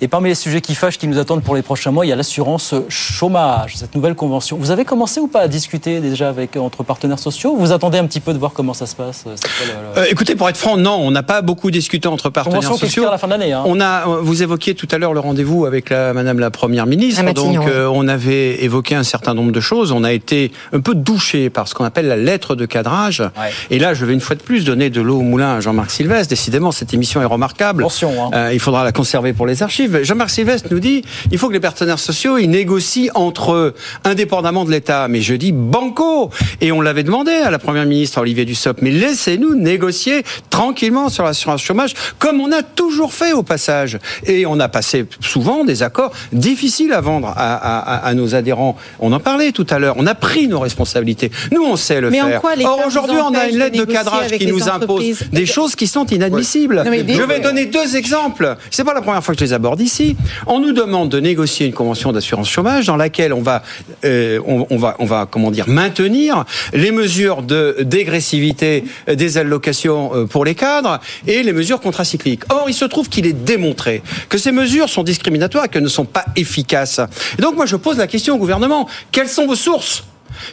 Et parmi les sujets qui fâchent, qui nous attendent pour les prochains mois, il y a l'assurance chômage, cette nouvelle convention. Vous avez commencé ou pas à discuter déjà avec entre partenaires sociaux? Vous attendez un petit peu de voir comment ça se passe le, le... Euh, Écoutez, pour être franc, non, on n'a pas beaucoup discuté entre partenaires convention sociaux. à la fin de l'année. Hein. On a, vous évoquiez tout à l'heure le rendez-vous avec la, Madame la Première ministre. Donc, euh, on avait évoqué un certain nombre de choses. On a été un peu douché par ce qu'on appelle la lettre de cadrage. Ouais. Et là, je vais une fois de plus donner de l'eau au moulin à Jean-Marc Sylvestre. Décidément, cette émission est remarquable. Attention, hein. euh, il faudra la conserver pour les archives. Jean-Marc Sylvestre nous dit il faut que les partenaires sociaux ils négocient entre eux, indépendamment de l'État. Mais je dis banco Et on l'avait demandé à la Première ministre Olivier Dussopt, mais laissez-nous négocier tranquillement sur l'assurance chômage, comme on a toujours fait au passage. Et on a passé souvent des accords difficiles à vendre à, à, à nos adhérents. On en parlait tout à l'heure. On a pris nos responsabilités. Nous, on sait le mais faire. En quoi Or, aujourd'hui, on a une lettre de, de cadrage qui nous impose des choses qui sont inadmissibles. Non, je vais donner deux exemples. C'est pas la première fois que je les aborde ici. On nous demande de négocier une convention d'assurance chômage dans laquelle on va, euh, on, va, on va, comment dire, maintenir les mesures de dégressivité des allocations pour les cadres et les mesures contracycliques. Or, il se trouve qu'il est démontré que ces mesures sont discriminatoires et qu'elles ne sont pas efficaces. Et donc, moi, je pose la question au gouvernement quelles sont vos sources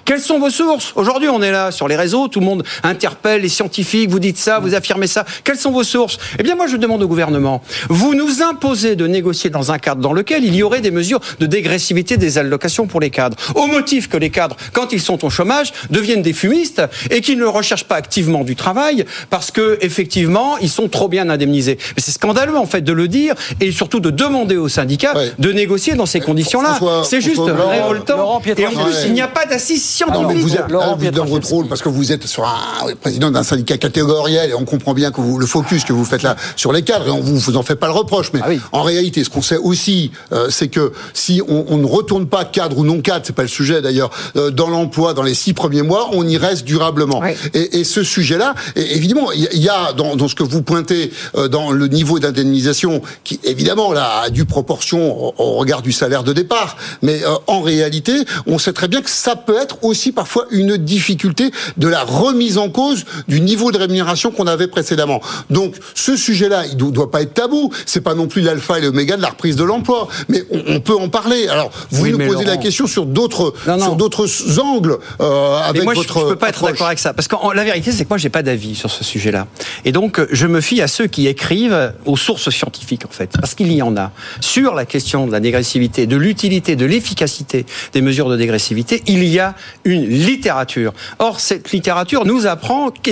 quelles sont vos sources Aujourd'hui, on est là sur les réseaux, tout le monde interpelle les scientifiques, vous dites ça, vous affirmez ça. Quelles sont vos sources Eh bien, moi, je demande au gouvernement, vous nous imposez de négocier dans un cadre dans lequel il y aurait des mesures de dégressivité des allocations pour les cadres, au motif que les cadres, quand ils sont au chômage, deviennent des fumistes et qu'ils ne recherchent pas activement du travail parce que, effectivement, ils sont trop bien indemnisés. Mais c'est scandaleux, en fait, de le dire et surtout de demander aux syndicats ouais. de négocier dans ces conditions-là. C'est juste révoltant. Et en plus, ouais. il n'y a pas d'assise alors, vous êtes, là, vous êtes dans votre rôle parce que vous êtes sur un président d'un syndicat catégoriel et on comprend bien que vous, le focus que vous faites là sur les cadres et on vous, vous en fait pas le reproche. Mais ah oui. en réalité, ce qu'on sait aussi, euh, c'est que si on, on, ne retourne pas cadre ou non cadre, c'est pas le sujet d'ailleurs, euh, dans l'emploi dans les six premiers mois, on y reste durablement. Oui. Et, et, ce sujet-là, évidemment, il y a dans, dans, ce que vous pointez euh, dans le niveau d'indemnisation qui évidemment là a due proportion au, au regard du salaire de départ, mais euh, en réalité, on sait très bien que ça peut être aussi parfois une difficulté de la remise en cause du niveau de rémunération qu'on avait précédemment. Donc ce sujet-là, il ne doit pas être tabou. C'est pas non plus l'alpha et l'oméga de la reprise de l'emploi, mais on, on, peut en parler. Alors vous oui, nous posez Laurent... la question sur d'autres sur d'autres angles euh, avec mais moi, votre. Je, je peux pas être d'accord avec ça parce que la vérité, c'est que moi j'ai pas d'avis sur ce sujet-là. Et donc je me fie à ceux qui écrivent aux sources scientifiques en fait, parce qu'il y en a sur la question de la dégressivité, de l'utilité, de l'efficacité des mesures de dégressivité. Il y a une littérature. Or, cette littérature nous apprend que,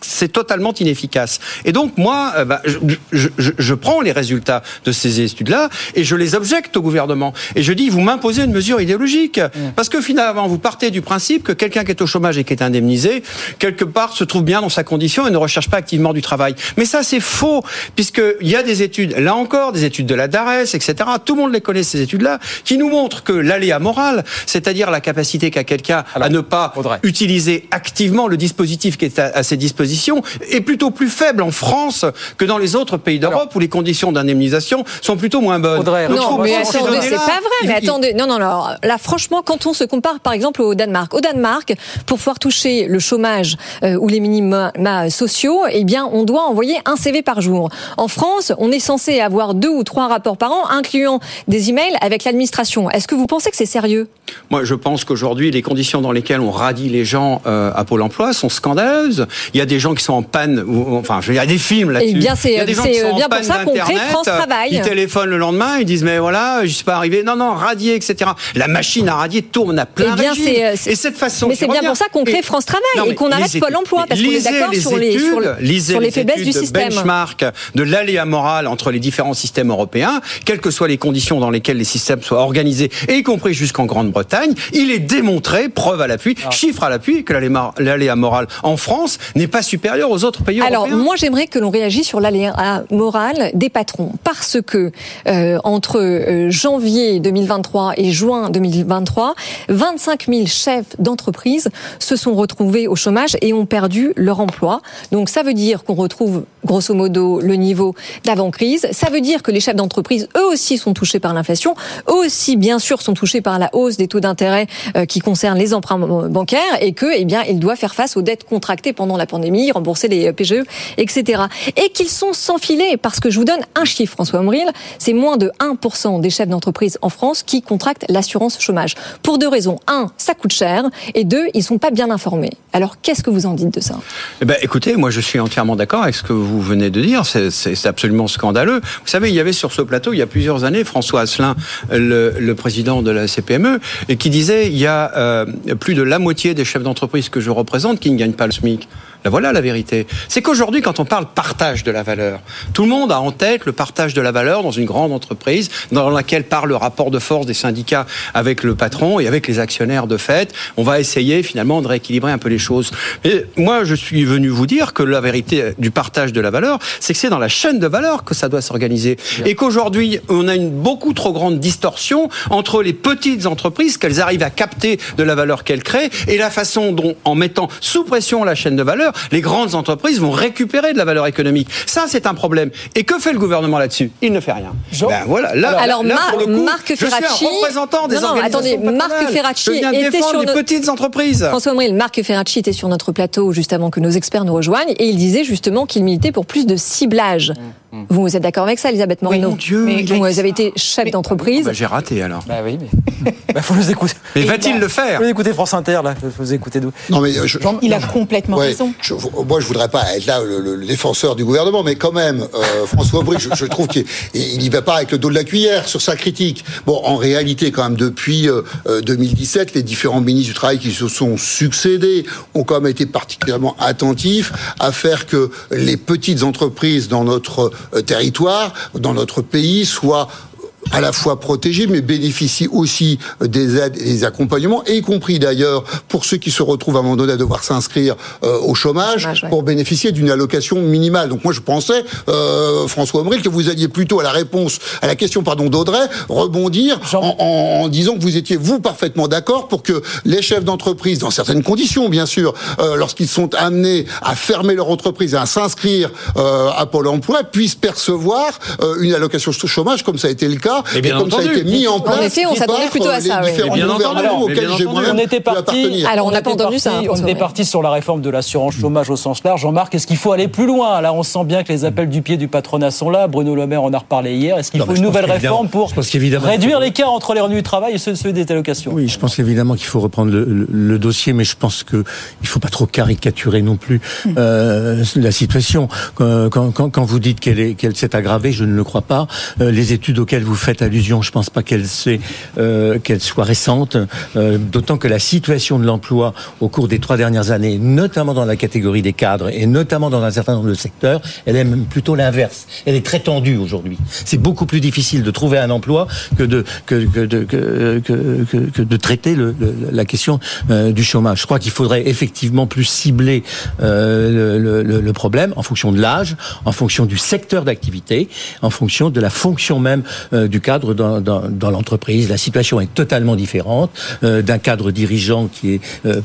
c'est totalement inefficace. Et donc, moi, euh, bah, je, je, je, je, prends les résultats de ces études-là et je les objecte au gouvernement. Et je dis, vous m'imposez une mesure idéologique. Mmh. Parce que finalement, vous partez du principe que quelqu'un qui est au chômage et qui est indemnisé, quelque part, se trouve bien dans sa condition et ne recherche pas activement du travail. Mais ça, c'est faux, puisqu'il y a des études, là encore, des études de la DARES, etc. Tout le monde les connaît, ces études-là, qui nous montrent que l'aléa morale, c'est-à-dire la capacité qu'a cas à ne pas utiliser activement le dispositif qui est à, à, ses dispositions, est plutôt plus faible en France que dans les autres pays d'Europe où les conditions d'indemnisation sont plutôt moins bonnes. non, mais attendez, c'est pas vrai. Mais attendez, non, non, non. Là, franchement, quand on se compare, par exemple, au Danemark, au Danemark, pour pouvoir toucher le chômage euh, ou les minima sociaux, eh bien, on doit envoyer un CV par jour. En France, on est censé avoir deux ou trois rapports par an, incluant des emails avec l'administration. Est-ce que vous pensez que c'est sérieux? Moi, je pense qu'aujourd'hui, les conditions dans lesquelles on radie les gens euh, à Pôle Emploi sont scandaleuses. Il y a des gens qui sont en panne, ou, enfin, il y a des films là-dessus. Eh bien, c'est euh, bien pour ça qu'on crée France Travail. Ils téléphonent le lendemain, ils disent mais voilà, je suis pas arrivé. Non, non, radier, etc. La machine à radier tourne à plein eh bien, régime. Et cette façon. Mais c'est bien pour ça qu'on crée France Travail et qu'on arrête Pôle Emploi parce qu'on est d'accord sur les sur, lisez sur les, les faiblesses du système. benchmark de l'aléa moral entre les différents systèmes européens, quelles que soient les conditions dans lesquelles les systèmes soient organisés, et y compris jusqu'en Grande-Bretagne, il est démontré, preuve à l'appui, ah. chiffre à l'appui, que l'aléa moral en France n'est pas supérieur aux autres pays Alors, européens. Alors, moi, j'aimerais que l'on réagisse sur l'aléa moral des patrons, parce que euh, entre euh, janvier 2023 et juin 2023, 25 000 chefs d'entreprise se sont retrouvés au chômage et ont perdu leur emploi. Donc, ça veut dire qu'on retrouve grosso modo le niveau d'avant-crise. Ça veut dire que les chefs d'entreprise, eux aussi, sont touchés par l'inflation, eux aussi, bien sûr, sont touchés par la hausse des taux d'intérêt euh, qui concernent les emprunts bancaires et que, eh bien, ils doivent faire face aux dettes contractées pendant la pandémie, rembourser les PGE, etc. Et qu'ils sont sans filet, parce que je vous donne un chiffre, François Omril, c'est moins de 1% des chefs d'entreprise en France qui contractent l'assurance chômage. Pour deux raisons. Un, ça coûte cher, et deux, ils sont pas bien informés. Alors, qu'est-ce que vous en dites de ça? Eh ben, Écoutez, moi, je suis entièrement d'accord avec ce que vous venez de dire. C'est absolument scandaleux. Vous savez, il y avait sur ce plateau, il y a plusieurs années, François Asselin, le, le président de la CPME, et qui disait il y a euh, plus de la moitié des chefs d'entreprise que je représente qui ne gagnent pas le SMIC. La voilà la vérité. C'est qu'aujourd'hui, quand on parle partage de la valeur, tout le monde a en tête le partage de la valeur dans une grande entreprise dans laquelle parle le rapport de force des syndicats avec le patron et avec les actionnaires de fait. On va essayer finalement de rééquilibrer un peu les choses. Mais moi, je suis venu vous dire que la vérité du partage de la valeur, c'est que c'est dans la chaîne de valeur que ça doit s'organiser. Et qu'aujourd'hui, on a une beaucoup trop grande distorsion entre les petites entreprises, qu'elles arrivent à capter de la valeur qu'elles créent, et la façon dont, en mettant sous pression la chaîne de valeur, les grandes entreprises vont récupérer de la valeur économique. Ça, c'est un problème. Et que fait le gouvernement là-dessus? Il ne fait rien. Ben voilà. Là, alors, là, pour le coup, Marc Ferracci, je suis un représentant des non, non, organisations attendez, Marc Ferracci je viens était sur les petites entreprises. François Omril, Marc Ferracci était sur notre plateau juste avant que nos experts nous rejoignent et il disait justement qu'il militait pour plus de ciblage. Mmh. Vous, vous êtes d'accord avec ça, Elisabeth Moreno oui, mon Dieu, mais Vous avez été chef d'entreprise. Bah, J'ai raté alors. Bah oui, mais bah, faut nous écouter. Mais va-t-il le faire Vous écoutez France Inter là, vous écoutez d'où Non mais je, il a complètement ouais, raison. Je, moi, je voudrais pas être là le, le défenseur du gouvernement, mais quand même, euh, François Aubry, je, je, trouve qu'il n'y va pas avec le dos de la cuillère sur sa critique. Bon, en réalité, quand même, depuis euh, 2017, les différents ministres du Travail qui se sont succédés ont quand même été particulièrement attentifs à faire que les petites entreprises dans notre euh, territoire, dans notre pays, soient à la fois protégés, mais bénéficient aussi des aides et des accompagnements, y compris d'ailleurs pour ceux qui se retrouvent à un moment donné à devoir s'inscrire euh, au chômage, chômage ouais. pour bénéficier d'une allocation minimale. Donc moi je pensais, euh, François Omril, que vous alliez plutôt à la réponse, à la question pardon d'Audrey, rebondir en, en, en, disant que vous étiez vous parfaitement d'accord pour que les chefs d'entreprise, dans certaines conditions bien sûr, euh, lorsqu'ils sont amenés à fermer leur entreprise et à s'inscrire euh, à Pôle Emploi, puissent percevoir euh, une allocation chômage comme ça a été le cas et bien comme entendu. ça a été mis en place. En effet, on s'attendait plutôt à ça. Les différents bien gouvernements entendu, auxquels bien j'ai entendu. moi-même On était parti. Alors, on n'a pas entendu ça, hein, On François était parti sur la réforme de l'assurance chômage au sens large. Jean-Marc, est-ce qu'il faut aller plus loin? Là, on sent bien que les appels du pied du patronat sont là. Bruno Le Maire en a reparlé hier. Est-ce qu'il faut une nouvelle réforme pour réduire l'écart entre les revenus du travail et ceux, des allocations? Oui, je pense évidemment qu'il faut reprendre le, dossier, mais je pense que il faut pas trop caricaturer non plus euh, la situation. Quand, quand- quand- quand vous dites qu'elle est- qu'elle s'est aggravée, je ne le crois pas. Euh, les études auxquelles vous faites allusion, je pense pas qu'elles s'est- euh, qu'elles soient récentes. Euh, D'autant que la situation de l'emploi au cours des trois dernières années, notamment dans la catégorie des cadres et notamment dans un certain nombre de secteurs, elle est même plutôt l'inverse. Elle est très tendue aujourd'hui. C'est beaucoup plus difficile de trouver un emploi que de traiter la question euh, du chômage. Je crois qu'il faudrait effectivement plus cibler le, problème en fonction de l'âge, en fonction du secteur d'activité, en fonction de la fonction même du cadre dans, dans, dans l'entreprise. La situation est totalement différente euh, d'un cadre dirigeant qui est euh,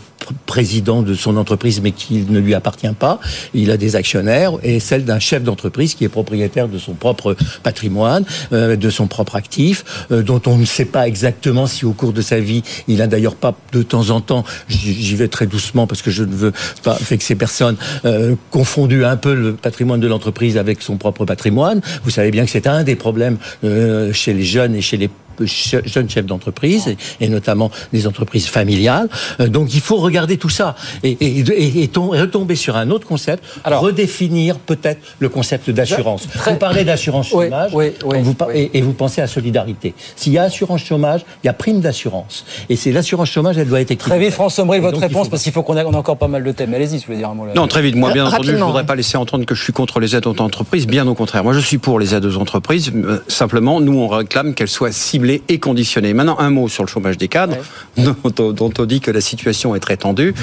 président de son entreprise mais qui ne lui appartient pas. Il a des actionnaires et celle d'un chef d'entreprise qui est propriétaire de son propre patrimoine, euh, de son propre actif, euh, dont on ne sait pas exactement si au cours de sa vie, il a d'ailleurs pas de temps en temps, j'y vais très doucement parce que je ne veux pas vexer personne, euh, confondu un peu le patrimoine de l'entreprise avec son propre patrimoine. Vous savez bien que c'est un des problèmes euh, chez les jeunes et chez les jeunes chefs d'entreprise et, et, notamment des entreprises familiales. Euh, donc il faut regarder tout ça et, et, et, et retomber sur un autre concept, Alors, redéfinir peut-être le concept d'assurance. Vous parlez d'assurance chômage oui, oui, vous et, vous pensez à solidarité. S'il y a assurance chômage, il y a prime d'assurance. Et c'est l'assurance chômage, elle doit être écrite. Très vite, François Sombril, votre réponse, faut... parce qu'il faut qu'on ait, on a encore pas mal de thèmes. Allez-y, si vous voulez dire un mot. Là. Non, très vite. Moi, bien entendu, je ne voudrais pas laisser entendre que je suis contre les aides aux entreprises. Bien au contraire. Moi, je suis pour les aides aux entreprises. Simplement, nous, on réclame qu'elles soient ciblées et conditionnées. Maintenant, un mot sur le chômage des cadres, ouais. dont, dont, on dit que la situation est très tendue.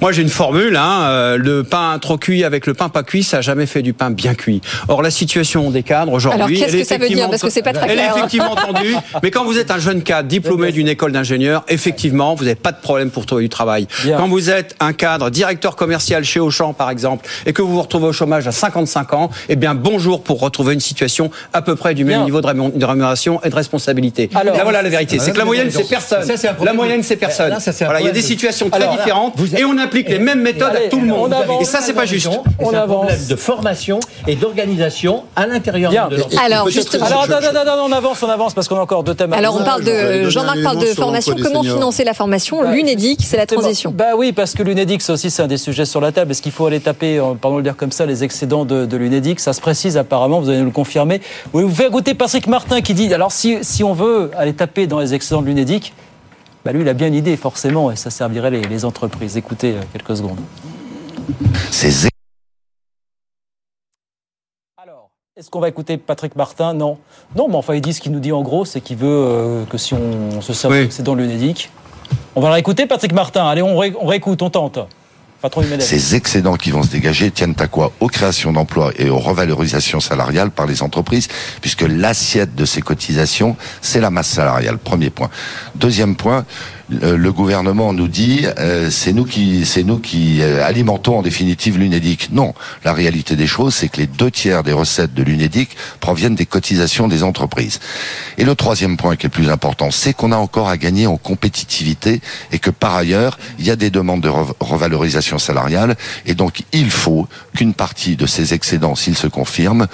Moi, j'ai une formule, hein, euh, le pain trop cuit avec le pain pas cuit, ça n'a jamais fait du pain bien cuit. Or, la situation des cadres aujourd'hui, qu'est-ce que ça veut dire Parce que c'est pas très elle clair. est effectivement tendue. mais quand vous êtes un jeune cadre diplômé d'une école d'ingénieur, effectivement, vous n'avez pas de problème pour trouver du travail. Bien. Quand vous êtes un cadre directeur commercial chez Auchan, par exemple, et que vous vous retrouvez au chômage à 55 ans, eh bien, bonjour pour retrouver une situation à peu près du même bien. niveau de rémunération et de responsabilité. Alors, Là, voilà la vérité. C'est que la moyenne, c'est personne. Ça, la moyenne, c'est personne. Là, ça, voilà, il y a des situations très Alors, différentes et on applique les mêmes méthodes allez, à tout le monde. Avance, et ça, c'est pas juste. On a un problème de formation et d'organisation à l'intérieur de l'entreprise. Alors, justement. Alors, attends, attends, attends, on avance, on avance parce qu'on a encore deux thèmes. Alors, on parle de. Jean-Marc parle de formation. Comment financer la formation L'UNEDIC, c'est la transition. Bah oui, parce que l'UNEDIC, ça aussi, c'est un des sujets sur la table. Est-ce qu'il faut aller taper, pardon de le dire comme ça, les excédents de, de l'UNEDIC? Ça se précise apparemment, vous allez nous le confirmer. Oui, vous faites goûter Patrick Martin qui dit alors, si, si on veut aller taper dans les excédents de l'UNEDIC, bah lui, il a bien une idée, forcément, et ça servirait les, les entreprises. Écoutez euh, quelques secondes. Ces Alors, est-ce qu'on va écouter Patrick Martin? Non. Non, mais enfin, il dit ce qu'il nous dit en gros, c'est qu'il veut euh, que si on se sert oui. c'est dans l'UNEDIC. On va réécouter, Patrick Martin. Allez, on, ré on réécoute, on tente. Ces excédents qui vont se dégager tiennent à quoi? Aux créations d'emplois et aux revalorisations salariales par les entreprises, puisque l'assiette de ces cotisations, c'est la masse salariale. Premier point. Deuxième point, le gouvernement nous dit euh, c'est nous qui c'est nous qui euh, alimentons en définitive l'UNEDIC. Non, la réalité des choses c'est que les deux tiers des recettes de l'UNEDIC proviennent des cotisations des entreprises. Et le troisième point qui est le plus important, c'est qu'on a encore à gagner en compétitivité et que par ailleurs il y a des demandes de revalorisation salariale et donc il faut qu'une partie de ces excédents, s'ils se confirment,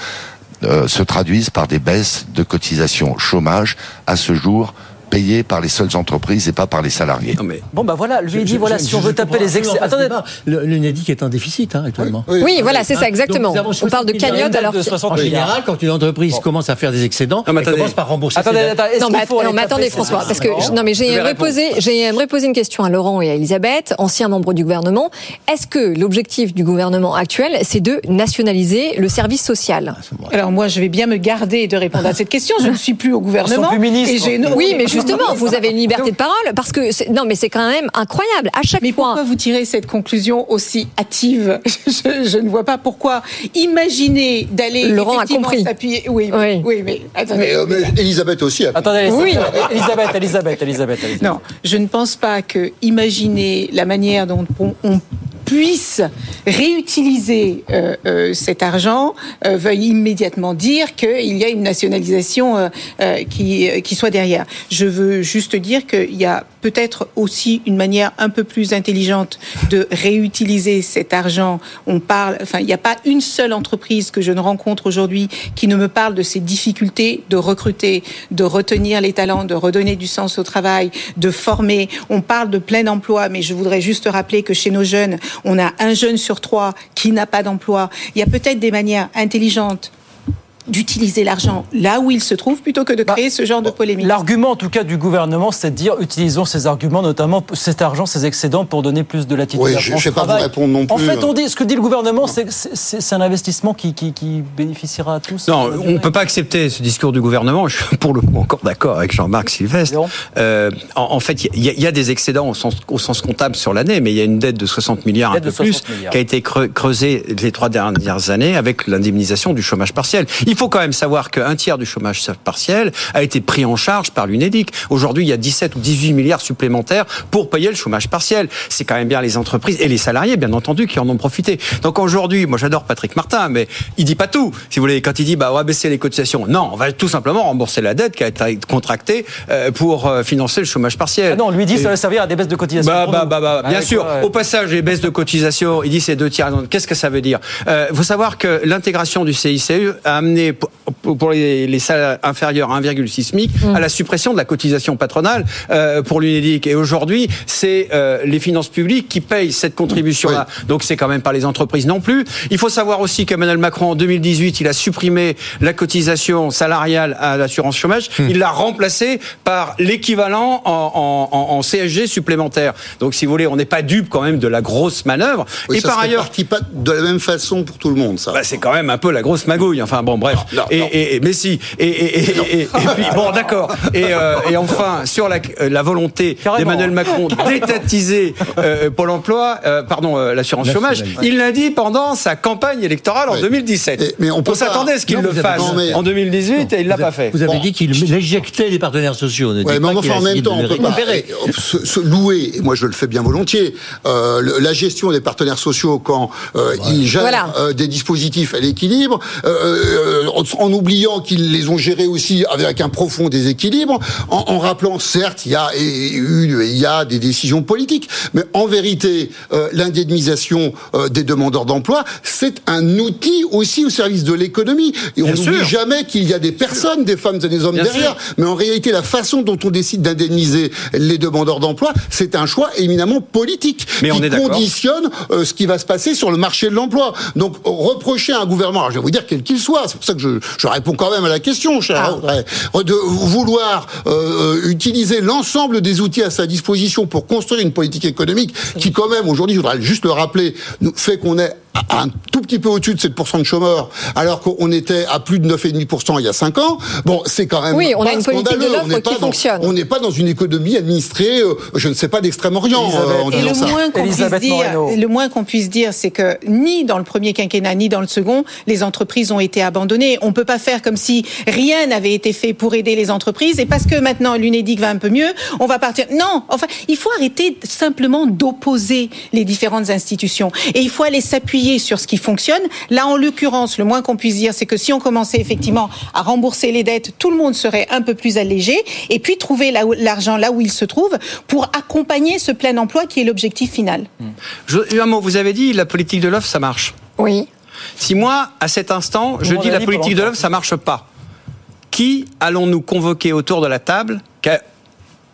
euh, se traduisent par des baisses de cotisations chômage à ce jour payés par les seules entreprises et pas par les salariés. Non mais... Bon bah voilà, lui je, dit je, voilà, je, si on veut taper les excès. Attendez, l'UNEDIC est en déficit hein, actuellement. Oui, oui voilà, c'est ça exactement. On parle de cagnotte alors. En général, quand une entreprise bon. commence à faire des excédents, non, elle commence par rembourser. Attendez, attendez, non, mais, non, mais attendez, François, parce que non mais j'aimerais poser, une question à Laurent et à Elisabeth, anciens membres du gouvernement. Est-ce que l'objectif du gouvernement actuel, c'est de nationaliser le service social? Alors moi, je vais bien me garder de répondre à cette question. Je ne suis plus au gouvernement. Plus ministre. Et j'ai oui, mais justement, vous avez une liberté de parole parce que non, mais c'est quand même incroyable. À chaque mais fois. pourquoi vous tirez cette conclusion aussi hâtive je, je, ne vois pas pourquoi. Imaginez d'aller. Laurent a compris. Oui, oui, oui, oui, mais attendez. Mais, euh, mais Elisabeth aussi. A attendez, oui. Elisabeth, Elisabeth, Elisabeth, Elisabeth. Non, je ne pense pas que imaginer la manière dont on, on puisse réutiliser euh, euh, cet argent euh, veuille immédiatement dire qu'il y a une nationalisation euh, qui, qui soit derrière. Je veux juste dire qu'il y a peut-être aussi une manière un peu plus intelligente de réutiliser cet argent. On parle, enfin, il n'y a pas une seule entreprise que je ne rencontre aujourd'hui qui ne me parle de ces difficultés de recruter, de retenir les talents, de redonner du sens au travail, de former. On parle de plein emploi, mais je voudrais juste rappeler que chez nos jeunes, on a un jeune sur trois qui n'a pas d'emploi. Il y a peut-être des manières intelligentes d'utiliser l'argent là où il se trouve plutôt que de créer bah, ce genre de polémique. L'argument en tout cas du gouvernement, c'est de dire utilisons ces arguments, notamment cet argent, ces excédents pour donner plus de latitude oui, à je ne sais pas vous répondre non plus. En fait, on dit, ce que dit le gouvernement, c'est un investissement qui, qui, qui, bénéficiera à tous. Non, on ne peut pas accepter ce discours du gouvernement. Je suis pour le coup encore d'accord avec Jean-Marc Sylvestre. Euh, en, en, fait, il y, y, a des excédents au sens, au sens comptable sur l'année, mais il y a une dette de 60 milliards, un peu plus, milliards. qui a été creusée les trois dernières années avec l'indemnisation du chômage partiel. Il Il faut quand même savoir qu'un tiers du chômage partiel a été pris en charge par l'UNEDIC. Aujourd'hui, il y a 17 ou 18 milliards supplémentaires pour payer le chômage partiel. C'est quand même bien les entreprises et les salariés, bien entendu, qui en ont profité. Donc aujourd'hui, moi j'adore Patrick Martin, mais il dit pas tout. Si vous voulez, quand il dit bah on va baisser les cotisations, non, on va tout simplement rembourser la dette qui a été contractée euh, pour euh, financer le chômage partiel. Ah non, on lui dit Et- ça va servir à des baisses de cotisation. bah, bah, bah, bah, bien sûr. ouais. Au passage, les baisses de cotisation, il dit c'est deux tiers. Qu'est-ce que ça veut dire? Il faut savoir que l'intégration du CICE a amené pour- pour les, les salaires inférieurs à 1,6 SMIC Mm. à la suppression de la cotisation patronale euh, pour l'UNEDIC. Et aujourd'hui, c'est euh, les finances publiques qui payent cette contribution-là. Donc c'est quand même pas les entreprises non plus. Il faut savoir aussi qu'Emmanuel Macron en 2018, il a supprimé la cotisation salariale à l'assurance chômage. Mm. Il l'a remplacée par l'équivalent en, en- en- en CSG supplémentaire. Donc si vous voulez, on n'est pas dupe quand même de la grosse manœuvre. Oui, et ça par ailleurs, parti pas de la même façon pour tout le monde, ça. bah, c'est quand même un peu la grosse magouille. Enfin bon, bref. Et, et- et- mais si. Et, et- et- et- et puis bon, d'accord. Et, euh, et enfin sur la, euh, la volonté d'Emmanuel Macron d'étatiser euh, Pôle Emploi, euh, pardon, euh, l'assurance chômage, il l'a dit pendant sa campagne électorale en 2017. mais on s'attendait à ce qu'il Non, le fasse mais- en 2018 et il l'a pas fait. Vous avez Bon. dit qu'il éjectait les partenaires sociaux. Ne Ouais, mais pas enfin, en même temps, on peut pas se, se louer, et moi je le fais bien volontiers, euh, la gestion des partenaires sociaux quand euh, ils gèrent Voilà. euh, des dispositifs à l'équilibre, euh, euh, en, oubliant qu'ils les ont gérés aussi avec un profond déséquilibre, en, en rappelant, certes, il y, a, eu- il y a des décisions politiques, mais en vérité, euh, l'indemnisation euh, des demandeurs d'emploi, c'est un outil aussi au service de l'économie. Et on Bien n'oublie sûr. jamais qu'il y a des personnes, des femmes et des hommes Bien derrière. sûr. Mais en réalité, la façon dont on décide d'indemniser les demandeurs d'emploi, c'est un choix éminemment politique Mais qui on est conditionne ce qui va se passer sur le marché de l'emploi. Donc, reprocher à un gouvernement, alors je vais vous dire quel qu'il soit, c'est pour ça que je, je réponds quand même à la question, cher Audrey, de vouloir euh, utiliser l'ensemble des outils à sa disposition pour construire une politique économique qui, quand même, aujourd'hui, je voudrais juste le rappeler, fait qu'on est à un tout petit peu au-dessus de 7% de chômeurs, alors qu'on était à plus de 9,5% il y a 5 ans. Bon, c'est quand même Oui, on a une politique de scandaleux. l'offre On n'est qui pas dans- fonctionne. On n'est pas dans une économie administrée, euh, je ne sais pas, d'Extrême-Orient. euh, Et le ça. moins qu'on puisse dire, le moins qu'on puisse dire, c'est que ni dans le premier quinquennat ni dans le second, les entreprises ont été abandonnées. On peut pas faire comme si rien n'avait été fait pour aider les entreprises et parce que maintenant l'Unédic va un peu mieux, on va partir. Non, enfin, il faut arrêter simplement d'opposer les différentes institutions et il faut aller s'appuyer sur ce qui fonctionne. Là, en l'occurrence, le moins qu'on puisse dire, c'est que si on commençait effectivement à rembourser les dettes, tout le monde serait un peu plus allégé et puis trouver l'argent là où il se trouve pour accompagner ce plein emploi qui est l'objectif final. Je- un mot, vous avez dit la politique de l'offre, ça marche. Oui. Si moi, à cet instant, je dis la politique de l'offre, ça marche pas, qui allons-nous convoquer autour de la table qui a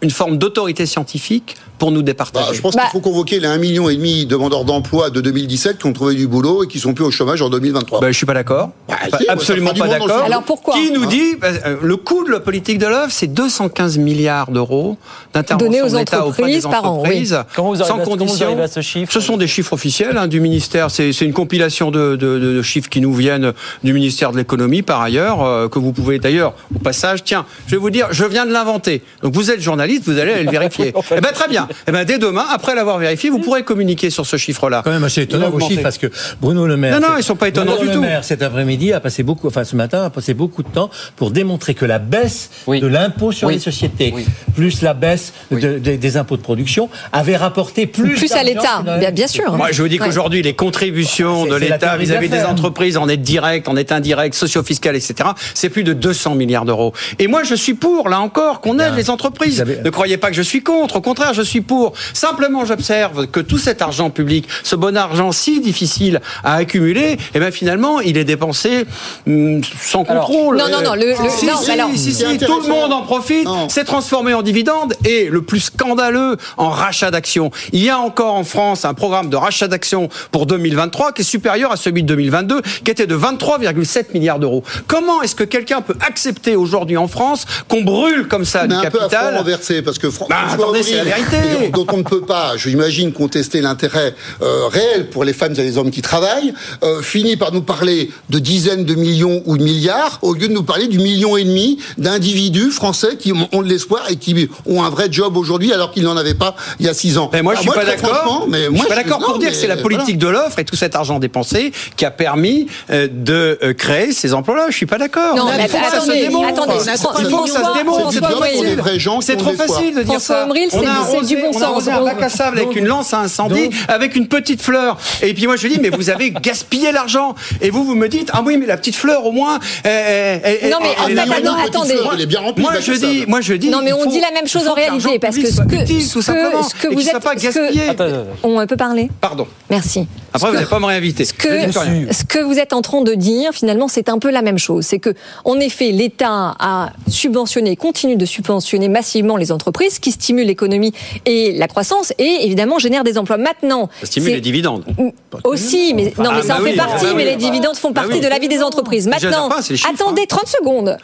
une forme d'autorité scientifique pour nous Bah, départager je pense Bah- qu'il faut convoquer les 1,5 million et demi demandeurs d'emploi de 2017 qui ont trouvé du boulot et qui sont plus au chômage en 2023. Ben, je suis pas d'accord. Bah, si, absolument pas d'accord. Alors pourquoi Qui nous Hein dit bah, euh, le coût de la politique de l'offre, c'est 215 milliards d'euros d'intervention aux de l'État auprès des entreprises par an, oui. sans à- comment vous condition. arrivez à ce chiffre Ce sont des chiffres officiels hein, du ministère. C'est une compilation de, de- de- de chiffres qui nous viennent du ministère de l'économie, par ailleurs, euh, que vous pouvez d'ailleurs, au passage, tiens, je vais vous dire, je viens de l'inventer. Donc vous êtes journaliste, vous allez aller le vérifier. Eh ben très bien. Eh ben dès demain, après l'avoir vérifié, vous pourrez communiquer sur ce chiffre-là. quand même assez étonnant vos chiffres parce que Bruno Le Maire. Non, non, ils sont pas étonnants Bruno du Le tout. Maire, cet après-midi, a passé beaucoup, enfin ce matin, a passé beaucoup de temps pour démontrer que la baisse Oui. de l'impôt sur Oui. les sociétés, Oui. plus la baisse de- de- des impôts de production, avait rapporté plus, Plus à l'État, bien, bien sûr. Moi, je vous dis Ouais. qu'aujourd'hui, les contributions C'est- de l'État vis-à-vis des entreprises en aide directe, en aide indirecte, socio-fiscale, etc., c'est plus de 200 milliards d'euros. Et moi, je suis pour, là encore, qu'on aide Bien. les entreprises. Avez- Ne croyez pas que je suis contre. Au contraire, je suis pour. Simplement, j'observe que tout cet argent public, ce bon argent si difficile à accumuler, eh bien, finalement, il est dépensé hum, sans Alors- contrôle. Non, non, non, le- le- si, non, si, alors- si, si, tout le monde en profite, c'est transformé en dividende et le plus scandaleux en rachat d'actions. Il y a encore en France un programme de rachat d'actions pour 2023 qui est supérieur à celui de 2022 qui était de 23,7 milliards d'euros. Comment est-ce que quelqu'un peut accepter aujourd'hui en France qu'on brûle comme ça du un peu à front capital renversé parce que Fran- Bah, attendez, c'est la vérité. Et dont on ne peut pas, je imagine, contester l'intérêt euh, réel pour les femmes et les hommes qui travaillent, euh, finit par nous parler de dizaines de millions ou de milliards, au lieu de nous parler du million et demi d'individus français qui ont de l'espoir et qui ont un vrai job aujourd'hui alors qu'ils n'en avaient pas il y a six ans. Mais moi, je suis Alors, pas d'accord. Mais Je moi, suis pas d'accord pour dire que c'est la mais politique de l'offre et tout cet argent dépensé qui a permis euh, de euh, créer ces emplois-là. Je suis pas d'accord. Non, mais se attendez, démontre. attendez, Il faut que ça se démontre. C'est trop facile. C'est trop facile de dire ça. On a on a arrosé un bac à sable avec une lance à incendie, avec une petite fleur. Et puis moi je dis mais vous avez gaspillé l'argent. Et vous vous me dites ah oui mais la petite fleur au moins. elle- Non, mais elle- en elle- fait, non, attendez. Elle est bien remplie. Moi je dis, moi je dis. Non, mais on faut- dit la même chose en réalité, parce que ce que, utile, ce tout que- simplement, ce que vous êtes, pas ce que- gaspillé. on peut parler Pardon. Merci. Après vous n'allez pas me réinviter. Ce que, ce que vous êtes en train de dire, finalement, c'est un peu la même chose. C'est que, en effet, l'État a subventionné, continue de subventionner massivement les entreprises, qui stimulent l'économie et la croissance, et évidemment génèrent des emplois. Maintenant, Ça stimule les dividendes. aussi, mais non, mais Ah, ça en bah fait oui, partie. bah mais oui. les dividendes font Bah partie oui. de la vie des entreprises. Maintenant, pas, chiffres, hein. attendez 30 secondes.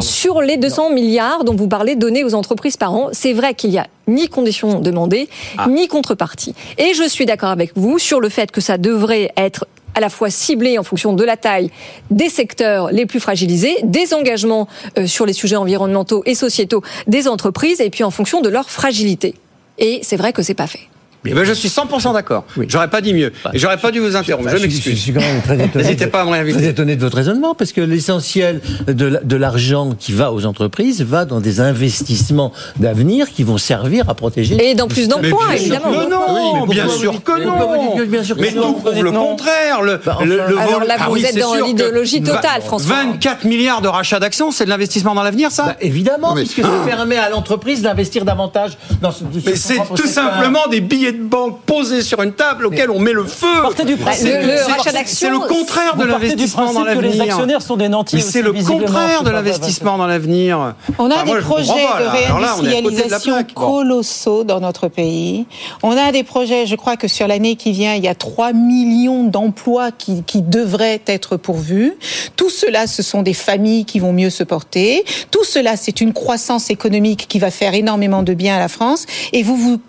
Sur les 200 milliards dont vous parlez donnés aux entreprises par an, c'est vrai qu'il y a ni conditions demandées, Ah. ni contrepartie. Et je suis d'accord avec vous sur le fait que ça devrait être à la fois ciblé en fonction de la taille des secteurs les plus fragilisés, des engagements euh, sur les sujets environnementaux et sociétaux des entreprises, et puis en fonction de leur fragilité. Et c'est vrai que c'est pas fait. Eh ben, je suis 100% d'accord. J'aurais pas dit mieux. Et j'aurais pas dû vous interrompre. Bah, Je je, suis- je m'excuse. suis quand même très étonné. N'hésitez pas à me réinviter. Très étonné de votre raisonnement, parce que l'essentiel de, la- de l'argent qui va aux entreprises va dans des investissements d'avenir qui vont servir à protéger. Et dans plus d'emplois, Mais bien sûr évidemment. que non, Oui, mais pourquoi bien sûr dites- que non. bien sûr que Mais non tout prouve le contraire. Le, Bah, enfin- le- le Alors vol- là, Ah vous oui, êtes dans l'idéologie totale, François. 24 milliards de rachats d'actions, c'est de l'investissement dans l'avenir, ça Bah, évidemment, puisque ça permet à l'entreprise d'investir davantage dans ce. Mais c'est tout simplement des billets de banque posés sur une table auxquels on met le feu. Principe- C'est- Le- le c'est- rachat d'actions, C'est le contraire de l'investissement dans l'avenir. les actionnaires sont des nantis c'est le contraire de l'investissement dans l'avenir. On a Enfin, des projets de réindustrialisation colossaux dans notre pays. On a des projets, je crois que sur l'année qui vient, il y a 3 millions d'emplois qui, qui devraient être pourvus. Tout cela, ce sont des familles qui vont mieux se porter. Tout cela, c'est une croissance économique qui va faire énormément de bien à la France. Et vous vous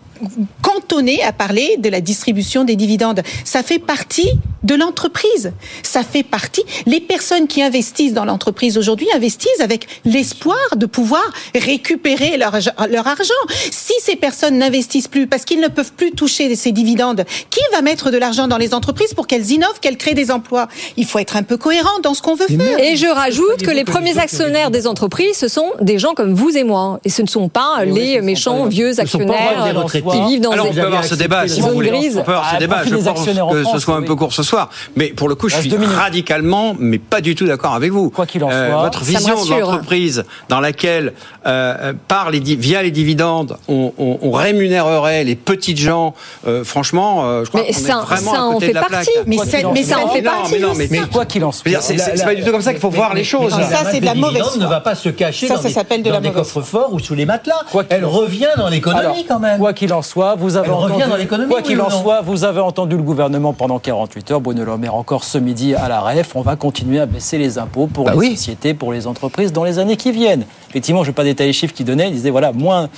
cantonnez à parler de la distribution des dividendes. Ça fait partie de l'entreprise. Ça fait partie. Les personnes qui investissent dans l'entreprise aujourd'hui investissent avec l'espoir de pouvoir récupérer leur, argent- leur argent. Si ces personnes n'investissent plus parce qu'ils ne peuvent plus toucher ces dividendes, qui va mettre de l'argent dans les entreprises pour qu'elles innovent, qu'elles créent des emplois? Il faut être un peu cohérent dans ce qu'on veut faire. Et je rajoute que les premiers actionnaires des entreprises, ce sont des gens comme vous et moi. Et ce ne sont pas les méchants vieux ce sont pas actionnaires. Qui vivent dans Alors on peut avoir ce débat si vous voulez. On peut avoir ce Ah, débat. Je pense que ce soit un oui. peu court ce soir. Mais pour le coup, je suis radicalement, mais pas du tout d'accord avec vous. Quoi qu'il en Euh, soit, votre vision de rassure. l'entreprise dans laquelle, euh, par les via les dividendes, on, on- on rémunérerait les petites gens. euh, franchement, euh, je crois Mais qu'on ça- est vraiment ça à en côté fait de la partie. plaque. Mais, mais ça en fait Non, partie mais non, mais- quoi qu'il en soit. C'est pas du tout comme ça qu'il faut voir les choses. mais- Ça, c'est de la dividende mauvaise ne va pas se cacher Ça, dans ça des, s'appelle de dans des coffres forts ou sous les matelas. Quoi qu'il Elle en revient dans l'économie quand même. Quoi qu'il en soit, vous avez Elle revient entendu, dans l'économie, quoi oui qu'il en soit, vous avez entendu le gouvernement pendant 48 heures. Bruno Le Maire encore ce midi à la REF. On va continuer à baisser les impôts pour Bah les oui. sociétés, pour les entreprises dans les années qui viennent. Effectivement, je ne vais pas détailler les chiffres qu'il donnait. Il disait voilà, moins,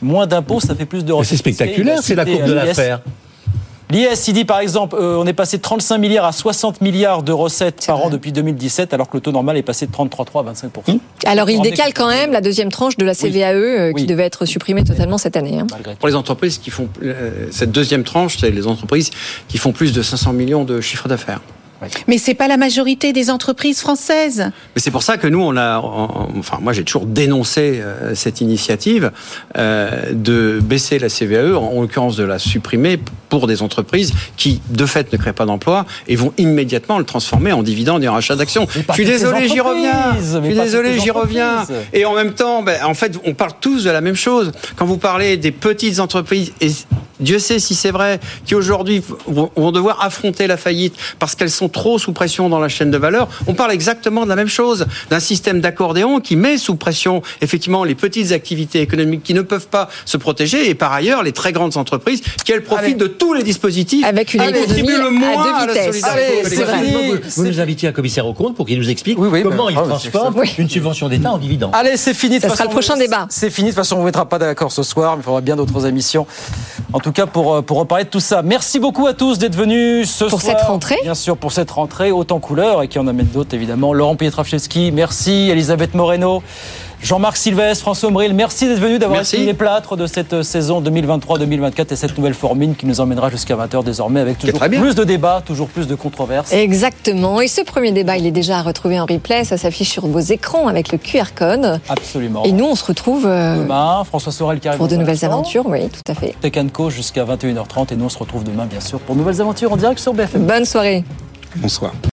moins d'impôts, ça fait plus de Mais recettes. C'est spectaculaire, c'est la courbe de euh, l'affaire. L'IS, il dit par exemple, euh, on est passé de 35 milliards à 60 milliards de recettes par an depuis 2017, alors que le taux normal est passé de 33,3 à 25% Alors, il décale quand même la deuxième tranche de la CVAE euh, qui Oui. devait être supprimée totalement cette année. hein. malgré tout. Pour les entreprises qui font euh, cette deuxième tranche, c'est les entreprises qui font plus de 500 millions de chiffre d'affaires. Mais c'est pas la majorité des entreprises françaises. Mais c'est pour ça que nous, on a, en- enfin, moi, j'ai toujours dénoncé euh, cette initiative euh, de baisser la CVAE, en, en l'occurrence de la supprimer pour des entreprises qui, de fait, ne créent pas d'emploi et vont immédiatement le transformer en dividende et en rachat d'actions. Je suis désolé, j'y reviens. Je suis désolé, j'y reviens. Et en même temps, ben, en fait, on parle tous de la même chose. Quand vous parlez des petites entreprises, et Dieu sait si c'est vrai, qui aujourd'hui vont vont devoir affronter la faillite parce qu'elles sont trop sous pression dans la chaîne de valeur, on parle exactement de la même chose, d'un système d'accordéon qui met sous pression effectivement les petites activités économiques qui ne peuvent pas se protéger et par ailleurs les très grandes entreprises qui elles profitent de tous les dispositifs avec une économie le moins à à, deux la vitesses. solidarité Allez, c'est collective. fini. Vous nous invitiez un commissaire au compte pour qu'il nous explique Oui, oui, comment mais- il transforme une subvention d'État en dividende. Allez, c'est fini. De Ça toute sera le façon, prochain débat. C'est fini. De toute façon, on ne mettra pas d'accord ce soir, mais il faudra bien d'autres émissions. En tout cas, pour, euh, pour reparler de tout ça. Merci beaucoup à tous d'être venus ce Pour soir. cette rentrée. Bien sûr, pour cette rentrée, autant couleur et qui en amène d'autres, évidemment. Laurent Pietraszewski, merci. Elisabeth Moreno. Jean-Marc Sylvestre, François Ombril, merci d'être venus, d'avoir été les plâtres de cette euh, saison 2023-2024 et cette nouvelle formule qui nous emmènera jusqu'à 20h désormais avec toujours plus de débats, toujours plus de controverses. Exactement. Et ce premier débat, il est déjà à retrouver en replay. Ça s'affiche sur vos écrans avec le QR code. Absolument. Et nous, on se retrouve euh, Demain, François Sorel qui arrive pour de nouvelles instant. aventures. Oui, tout à fait. Tech Co jusqu'à 21h30 et nous on se retrouve demain bien sûr pour de nouvelles aventures en direct sur BFM. Bonne soirée. Bonsoir.